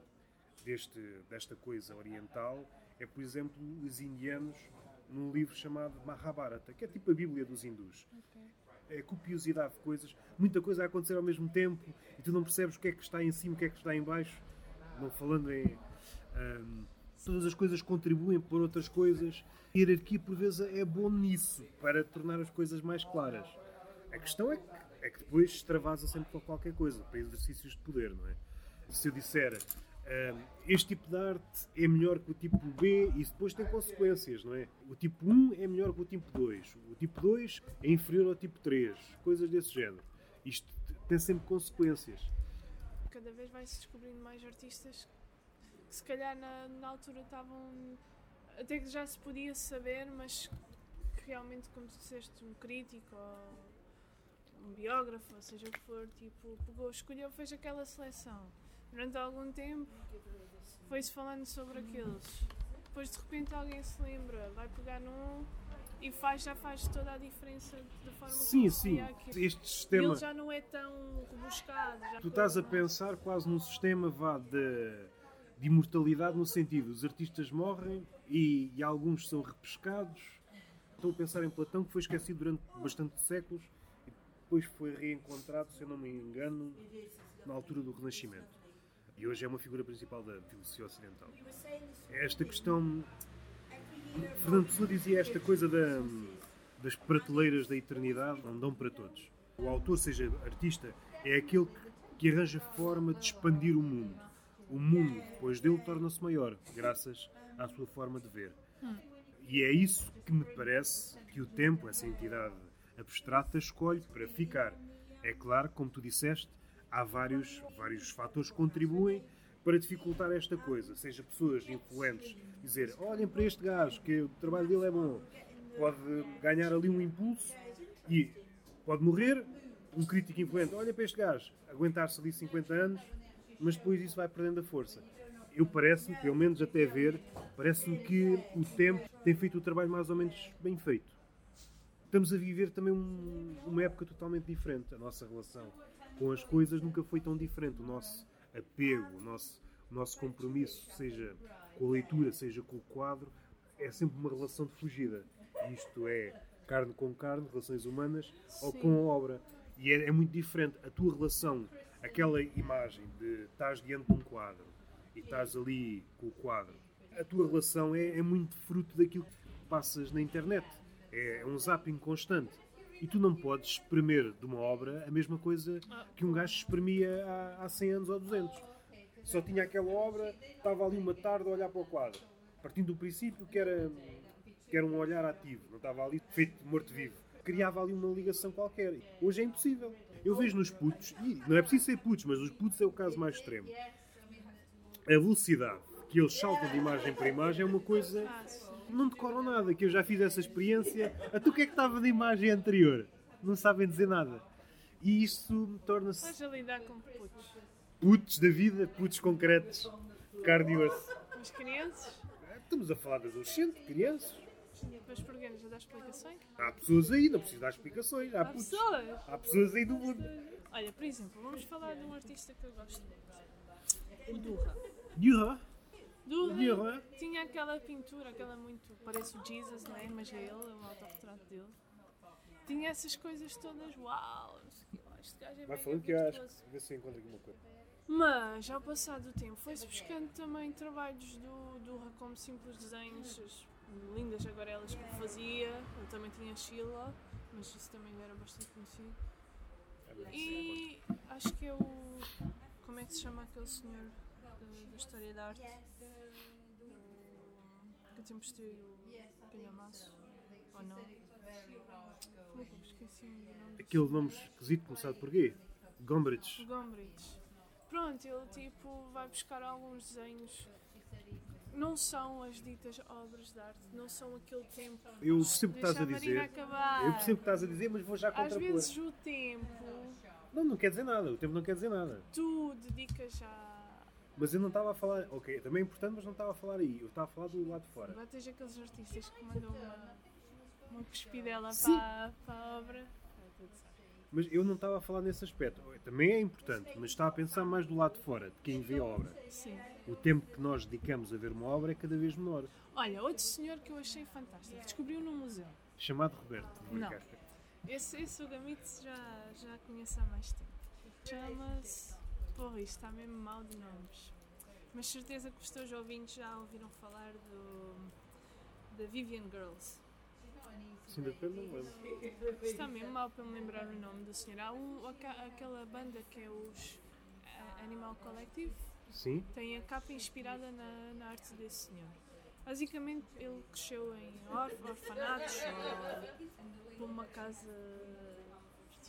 deste, desta coisa oriental é, por exemplo, os indianos num livro chamado Mahabharata, que é tipo a Bíblia dos hindus. É copiosidade de coisas, muita coisa a acontecer ao mesmo tempo e tu não percebes o que é que está em cima, o que é que está em baixo. Não falando em. ahm, todas as coisas contribuem por outras coisas. A hierarquia, por vezes, é bom nisso, para tornar as coisas mais claras. A questão é que, é que depois extravasa sempre com qualquer coisa, para exercícios de poder, não é? Se eu disser este tipo de arte é melhor que o tipo B, isso depois tem consequências, não é? O tipo 1 é melhor que o tipo 2, o tipo 2 é inferior ao tipo 3, coisas desse género. Isto tem sempre consequências. Cada vez vai-se descobrindo mais artistas que se calhar na, na altura estavam. até que já se podia saber, mas que realmente, como tu disseste, um crítico ou um biógrafo, ou seja o que for, tipo, pegou, escolheu, fez aquela seleção. Durante algum tempo foi-se falando sobre aqueles. Depois de repente alguém se lembra, vai pegar num e faz, já faz toda a diferença da forma Sim, se sim. aquilo. Este sistema. ele já não é tão rebuscado. Tu estás a foi- pensar quase num sistema vá, de, de imortalidade no sentido, os artistas morrem e, e alguns são repescados. Estou a pensar em Platão que foi esquecido durante bastante séculos e depois foi reencontrado, se eu não me engano, na altura do Renascimento. E hoje é uma figura principal da filosofia ocidental. Esta questão. Fernando Pessoa dizia esta coisa da, das prateleiras da eternidade não dão para todos. O autor, seja artista, é aquele que, que arranja forma de expandir o mundo. o mundo depois dele torna-se maior, graças à sua forma de ver. E é isso que me parece que o tempo, essa entidade abstrata, escolhe para ficar. É claro, como tu disseste, há vários, vários fatores que contribuem para dificultar esta coisa. Seja pessoas influentes dizer olhem para este gajo, que o trabalho dele é bom, pode ganhar ali um impulso e pode morrer. Um crítico influente, olha para este gajo, aguentar-se ali 50 anos, mas depois isso vai perdendo a força. Eu parece-me, pelo menos até ver, parece-me que o tempo tem feito o trabalho mais ou menos bem feito. Estamos a viver também um, uma época totalmente diferente. A nossa relação com as coisas nunca foi tão diferente. O nosso apego, o nosso, o nosso compromisso, seja com a leitura, seja com o quadro, é sempre uma relação de fugida. Isto é carne com carne, relações humanas, ou Sim. com a obra. E é, é muito diferente. A tua relação, aquela imagem de estás diante de um quadro e estás ali com o quadro, a tua relação é, é muito fruto daquilo que passas na internet. É, é um zapping constante. E tu não podes espremer de uma obra a mesma coisa que um gajo espremia há, há 100 anos ou 200. Só tinha aquela obra, estava ali uma tarde a olhar para o quadro. Partindo do princípio que era, que era um olhar ativo, não estava ali feito morto-vivo. Criava ali uma ligação qualquer. Hoje é impossível. Eu vejo nos putos, e não é preciso ser putos, mas os putos é o caso mais extremo. A velocidade que eles saltam de imagem para imagem é uma coisa. Não decoram nada, que eu já fiz essa experiência. A tu o que é que estava da imagem anterior? Não sabem dizer nada. E isto torna-se Estás a lidar com putos. putos da vida, putos concretos, carne e osso. As crianças, Estamos a falar de adolescentes, crianças. depois porquê? Já dá explicações? Há pessoas aí, não preciso dar explicações. Há, Há putos. pessoas. Há pessoas aí do mundo. Olha, por exemplo, vamos falar de um artista que eu gosto muito. O Durra. Durra. Durra Durra. tinha aquela pintura, aquela muito. parece o Jesus, não é? Mas é ele, é um autorretrato dele. Tinha essas coisas todas, uau! o. Este gajo é Vai falando que eu acho. Vê se eu encontro aqui uma coisa. Mas, ao passar do tempo, foi-se buscando também trabalhos do Durra como simples desenhos, as lindas aguarelas que ele fazia. Ele também tinha Sheila, mas isso também era bastante conhecido. E acho que é o. Como é que se chama aquele senhor da, da história da arte? Que sempre esteve o Calhamaço. Ou não? Como é que eu me esqueci o nome? Aquele nome esquisito começado por quê? Gombrich. Gombrich. Pronto, ele tipo vai buscar alguns desenhos. Não são as ditas obras de arte, não são aquele tempo. Eu percebo o que estás a dizer. acabar. Eu percebo o que estás a dizer, mas vou já Às contrapor. vezes o tempo Não, não quer dizer nada. O tempo não quer dizer nada. tu dedicas a. Mas eu não estava a falar. Ok, também é importante, mas não estava a falar aí. Eu estava a falar do lado de fora. Agora tens aqueles artistas que mandam uma, uma cuspidela para, para a obra. Mas eu não estava a falar nesse aspecto. Também é importante, mas estava a pensar mais do lado de fora, de quem vê a obra. Sim. O tempo que nós dedicamos a ver uma obra é cada vez menor. Olha, outro senhor que eu achei fantástico, descobriu no museu. Chamado Roberto. Não. Esse, esse o Gamitz já, já conheço há mais tempo. Chama-se. Porra, isto está mesmo mal de nomes. Mas certeza que os teus ouvintes já ouviram falar do. da Vivian Girls. Sim, depende, não lembro. Está mesmo mal para me lembrar o nome do senhor. Há um, aca- aquela banda que é os eh, Animal Collective, Sim? tem a capa inspirada na, na arte desse senhor. Basicamente, ele cresceu em or, orfanatos ou por uma casa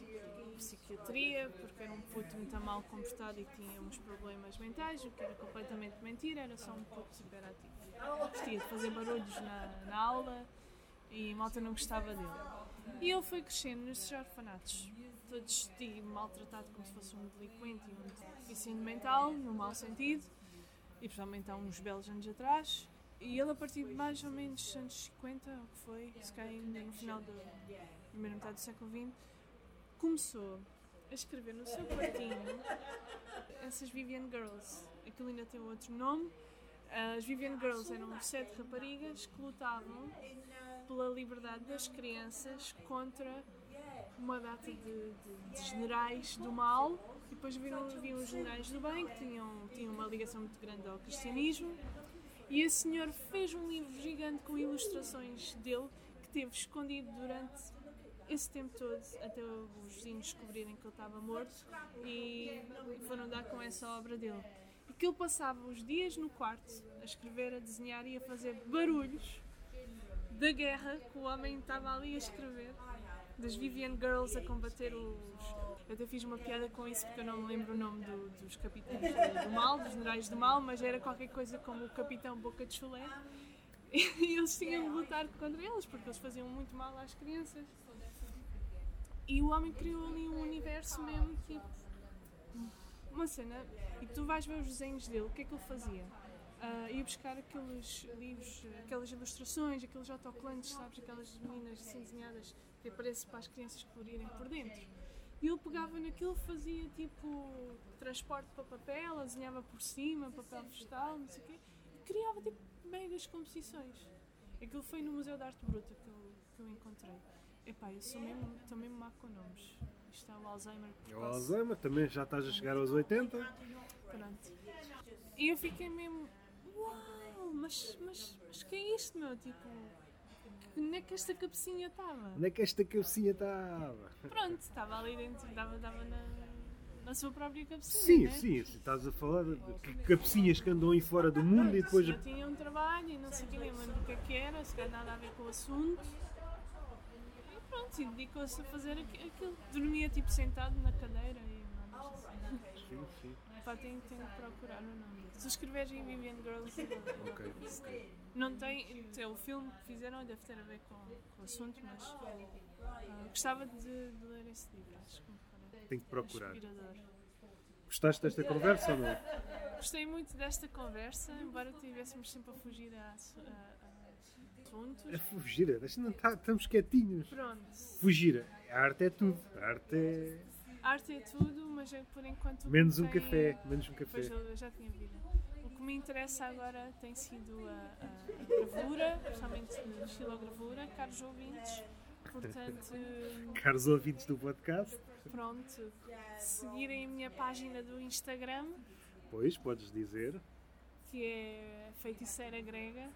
de psiquiatria, porque era um puto muito mal comportado e tinha uns problemas mentais, o que era completamente mentira, era só um puto super ativo. Gostia de fazer barulhos na, na aula e malta não gostava dele. E ele foi crescendo nesses orfanatos, todo vestido, maltratado como se fosse um delinquente e um deficiente mental, no mau sentido, e principalmente há uns belos anos atrás. E ele, a partir de mais ou menos anos 50, o que foi, se calhar no final da primeira metade do século XX, começou a escrever no seu quartinho essas Vivian Girls. Aquilo ainda tem outro nome. As Vivian Girls eram sete raparigas que lutavam pela liberdade das crianças contra uma data de, de- de generais do mal e depois haviam, haviam os generais do bem que tinham, tinham uma ligação muito grande ao cristianismo e esse senhor fez um livro gigante com ilustrações dele que teve escondido durante esse tempo todo até os vizinhos descobrirem que ele estava morto e foram dar com essa obra dele. E que ele passava os dias no quarto a escrever, a desenhar e a fazer barulhos da guerra que o homem estava ali a escrever, das Vivian Girls a combater os. Eu até fiz uma piada com isso porque eu não me lembro o nome do- dos capitães do, mal, dos generais do mal, mas era qualquer coisa como o capitão Boca de Chulé. (laughs) E eles tinham de lutar contra eles porque eles faziam muito mal às crianças. E o homem criou ali um universo mesmo, tipo. Uma cena. E tu vais ver os desenhos dele, o que é que ele fazia? Ah, ia buscar aqueles livros, aquelas ilustrações, aqueles autocolantes, sabes? Aquelas meninas assim desenhadas que aparecem para as crianças colorirem por dentro. E ele pegava naquilo, fazia tipo transporte para papel, desenhava por cima, papel vegetal, não sei o quê, e criava tipo megas composições. Aquilo foi no Museu de Arte Bruta que eu, que eu encontrei. Epá, eu sou mesmo, estou mesmo má com nomes. Isto é o Alzheimer. É o. Alzheimer, também já estás a chegar aos 80. Pronto. E eu fiquei mesmo, uau, mas, mas, mas que é isto, meu? Tipo, onde é que esta cabecinha estava? Onde é que esta cabecinha estava? Pronto, estava ali dentro, estava, na, na sua própria cabecinha. Sim, né? sim, estás a falar de cabecinhas que andam aí fora do mundo e depois. Eu tinha um trabalho e não sei o que, nem lembro o que é que era, se calhar nada a ver com o assunto. Pronto, e dedicou-se a fazer aqui- aquilo. Dormia tipo sentado na cadeira e não assim. Sim, sim. Pá, tenho, tenho que procurar o nome. Se escreveres em Vivian Girls, Ok, ok. não tem. é O filme que fizeram deve ter a ver com, com o assunto, mas ah, gostava de, de ler esse livro. Acho que Tenho que procurar. inspirador. Gostaste desta conversa ou não? Gostei muito desta conversa, embora estivéssemos sempre a fugir a- a assuntos. A fugir, deixa não estar, estamos quietinhos. Pronto. Fugir, a arte é tudo. A arte é. Arte é tudo, mas é por enquanto. Menos um tem- café, menos um café. Pois eu já tinha visto. O que me interessa agora tem sido a, a- a gravura, principalmente estilogravura, caros ouvintes. Portanto, (laughs) Caros ouvintes do podcast, pronto, seguirem a minha página do Instagram, pois podes dizer, que é Feiticeira Grega.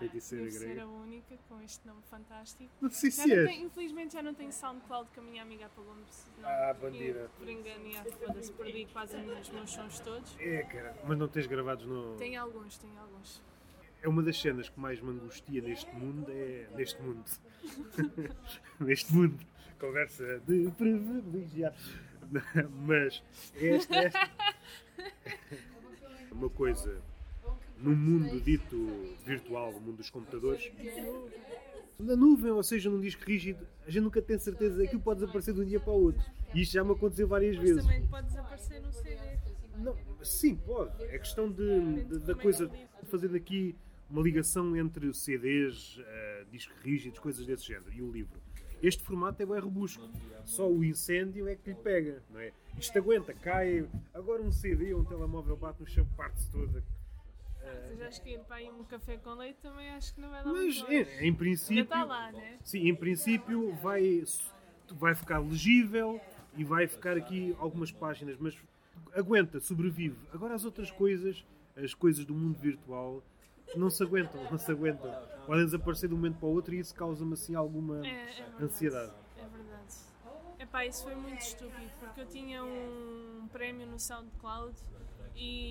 Feiticeira Deve ser grega. a única com este nome fantástico. Não sei Já se tenho- infelizmente já não tenho SoundCloud que a minha amiga apagou-me. Ah, bandida. Por engano, e, foda-se, perdi quase os meus sons todos. É, cara, mas não tens gravados no. Tem alguns, tem alguns. É uma das cenas que mais me angustia neste mundo. É. Neste mundo. (laughs) neste mundo. Conversa de privilegiado. (laughs) Mas esta, esta. (laughs) Uma coisa. No mundo dito virtual, no mundo dos computadores, na nuvem, ou seja, num disco rígido, a gente nunca tem certeza que aquilo pode desaparecer de um dia para o outro. E isto já me aconteceu várias Mas vezes. também pode desaparecer no CD. Não, sim, pode. É questão de, de- da coisa de fazer daqui uma ligação entre CDs, eh, discos rígidos, coisas desse género, e o livro. Este formato é bem robusto. Só o incêndio é que lhe pega, não é? Isto aguenta, cai. Agora um CD ou um telemóvel bate no chão, parte-se toda. Se já acho que ir para aí um café com leite também acho que não vai dar Mas, muito longe. em, em princípio. Está lá, né? Sim, em princípio vai, vai ficar legível e vai ficar aqui algumas páginas, mas aguenta, sobrevive. Agora as outras coisas, as coisas do mundo virtual, não se aguentam, não se aguentam. Podem desaparecer de um momento para o outro e isso causa-me assim alguma É, é verdade. ansiedade. É verdade. Epá, isso foi muito estúpido, porque eu tinha um prémio no SoundCloud e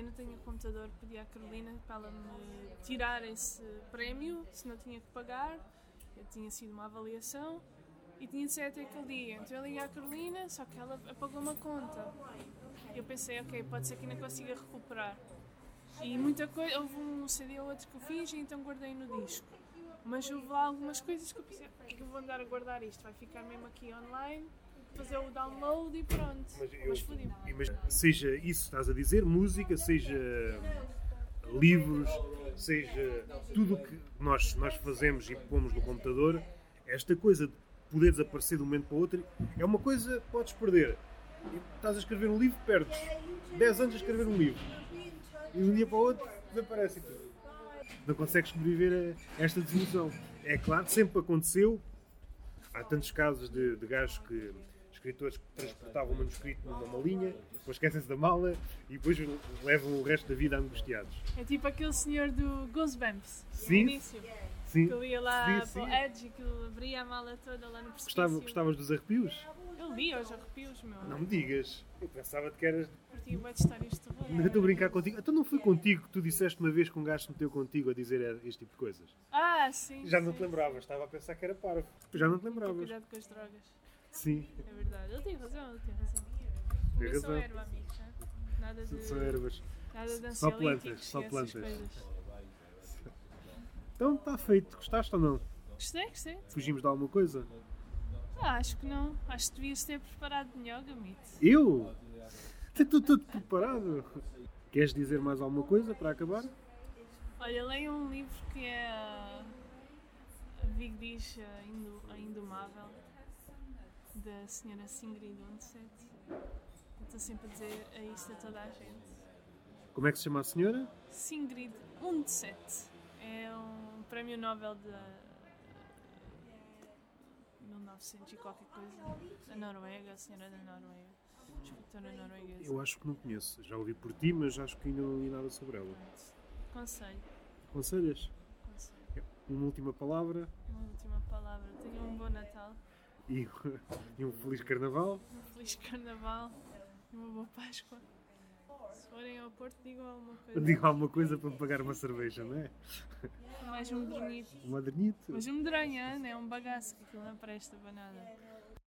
eu não tenho computador, pedi à Carolina para ela me tirar esse prémio, se não tinha que pagar. Eu tinha sido uma avaliação e tinha de ser até aquele dia. Então eu liguei à Carolina, só que ela apagou uma conta. Eu pensei, ok, pode ser que ainda consiga recuperar. E muita coisa, houve um CD ou outro que eu fiz e então guardei no disco. Mas houve lá algumas coisas que eu pensei, "Pá, que eu vou andar a guardar isto? Vai ficar mesmo aqui online, fazer o download e pronto. Mas Mas, eu-. Imagina, seja isso que estás a dizer, música, seja livros, seja tudo o que nós, nós fazemos e pomos no computador, esta coisa de poder desaparecer de um momento para o outro é uma coisa que podes perder. Estás a escrever um livro, perdes 10 anos a escrever um livro e de um dia para o outro desaparece aquilo. Não consegues sobreviver a esta desilusão. É claro, sempre aconteceu. Há tantos casos de, de gajos que escritores que transportavam o manuscrito numa malinha, depois esquecem-se da mala e depois levam o resto da vida angustiados. É tipo aquele senhor do Goosebumps, Sim. no início. Sim. Que eu ia lá Sim, para o sim. Edge e que abria a mala toda lá no precipício. Gostava, gostavas dos arrepios? Eu li aos arrepios, meu. Não me digas. Eu pensava que eras. Curti bué de histórias de terror. Eu estou a brincar contigo. Então não foi contigo que tu disseste uma vez que um gajo se meteu contigo a dizer este tipo de coisas? Ah, sim. Já não te lembravas, estava a pensar que era parvo. Já não te lembravas. cuidado com as drogas. Sim, É verdade. Ele tem razão, ele tem razão. Tem são razão. erva, amigos. né? Nada de. são ervas. Nada de Só plantas, só plantas. Então está feito. Gostaste ou não? Gostei, gostei. Fugimos de alguma coisa? Ah, acho que não. Acho que devias ter preparado yoga, Meet. Eu? Estou todo preparado. Queres dizer mais alguma coisa para acabar? Olha, leio um livro que é a a Vigdis a Indo- a Indomável, da senhora Sigrid Undset. Estou sempre a dizer a isto a toda a gente. Como é que se chama a senhora? Sigrid Undset é um prémio Nobel de 1900 e qualquer coisa, da Noruega, a senhora da Noruega, escritora norueguesa. Eu acho que não conheço. Já ouvi por ti, mas acho que ainda não li nada sobre ela. Conselho, Aconselhas? conselho. Uma última palavra Uma última palavra. Tenham um bom Natal, e, e um feliz carnaval. um feliz Carnaval e uma boa Páscoa. Se forem ao Porto, digam alguma coisa. Diga alguma coisa para me pagar uma cerveja, não é? Mais um medronhito. Um adernito. Mas um medronho, hein? não é um bagaço, que aquilo não presta para nada.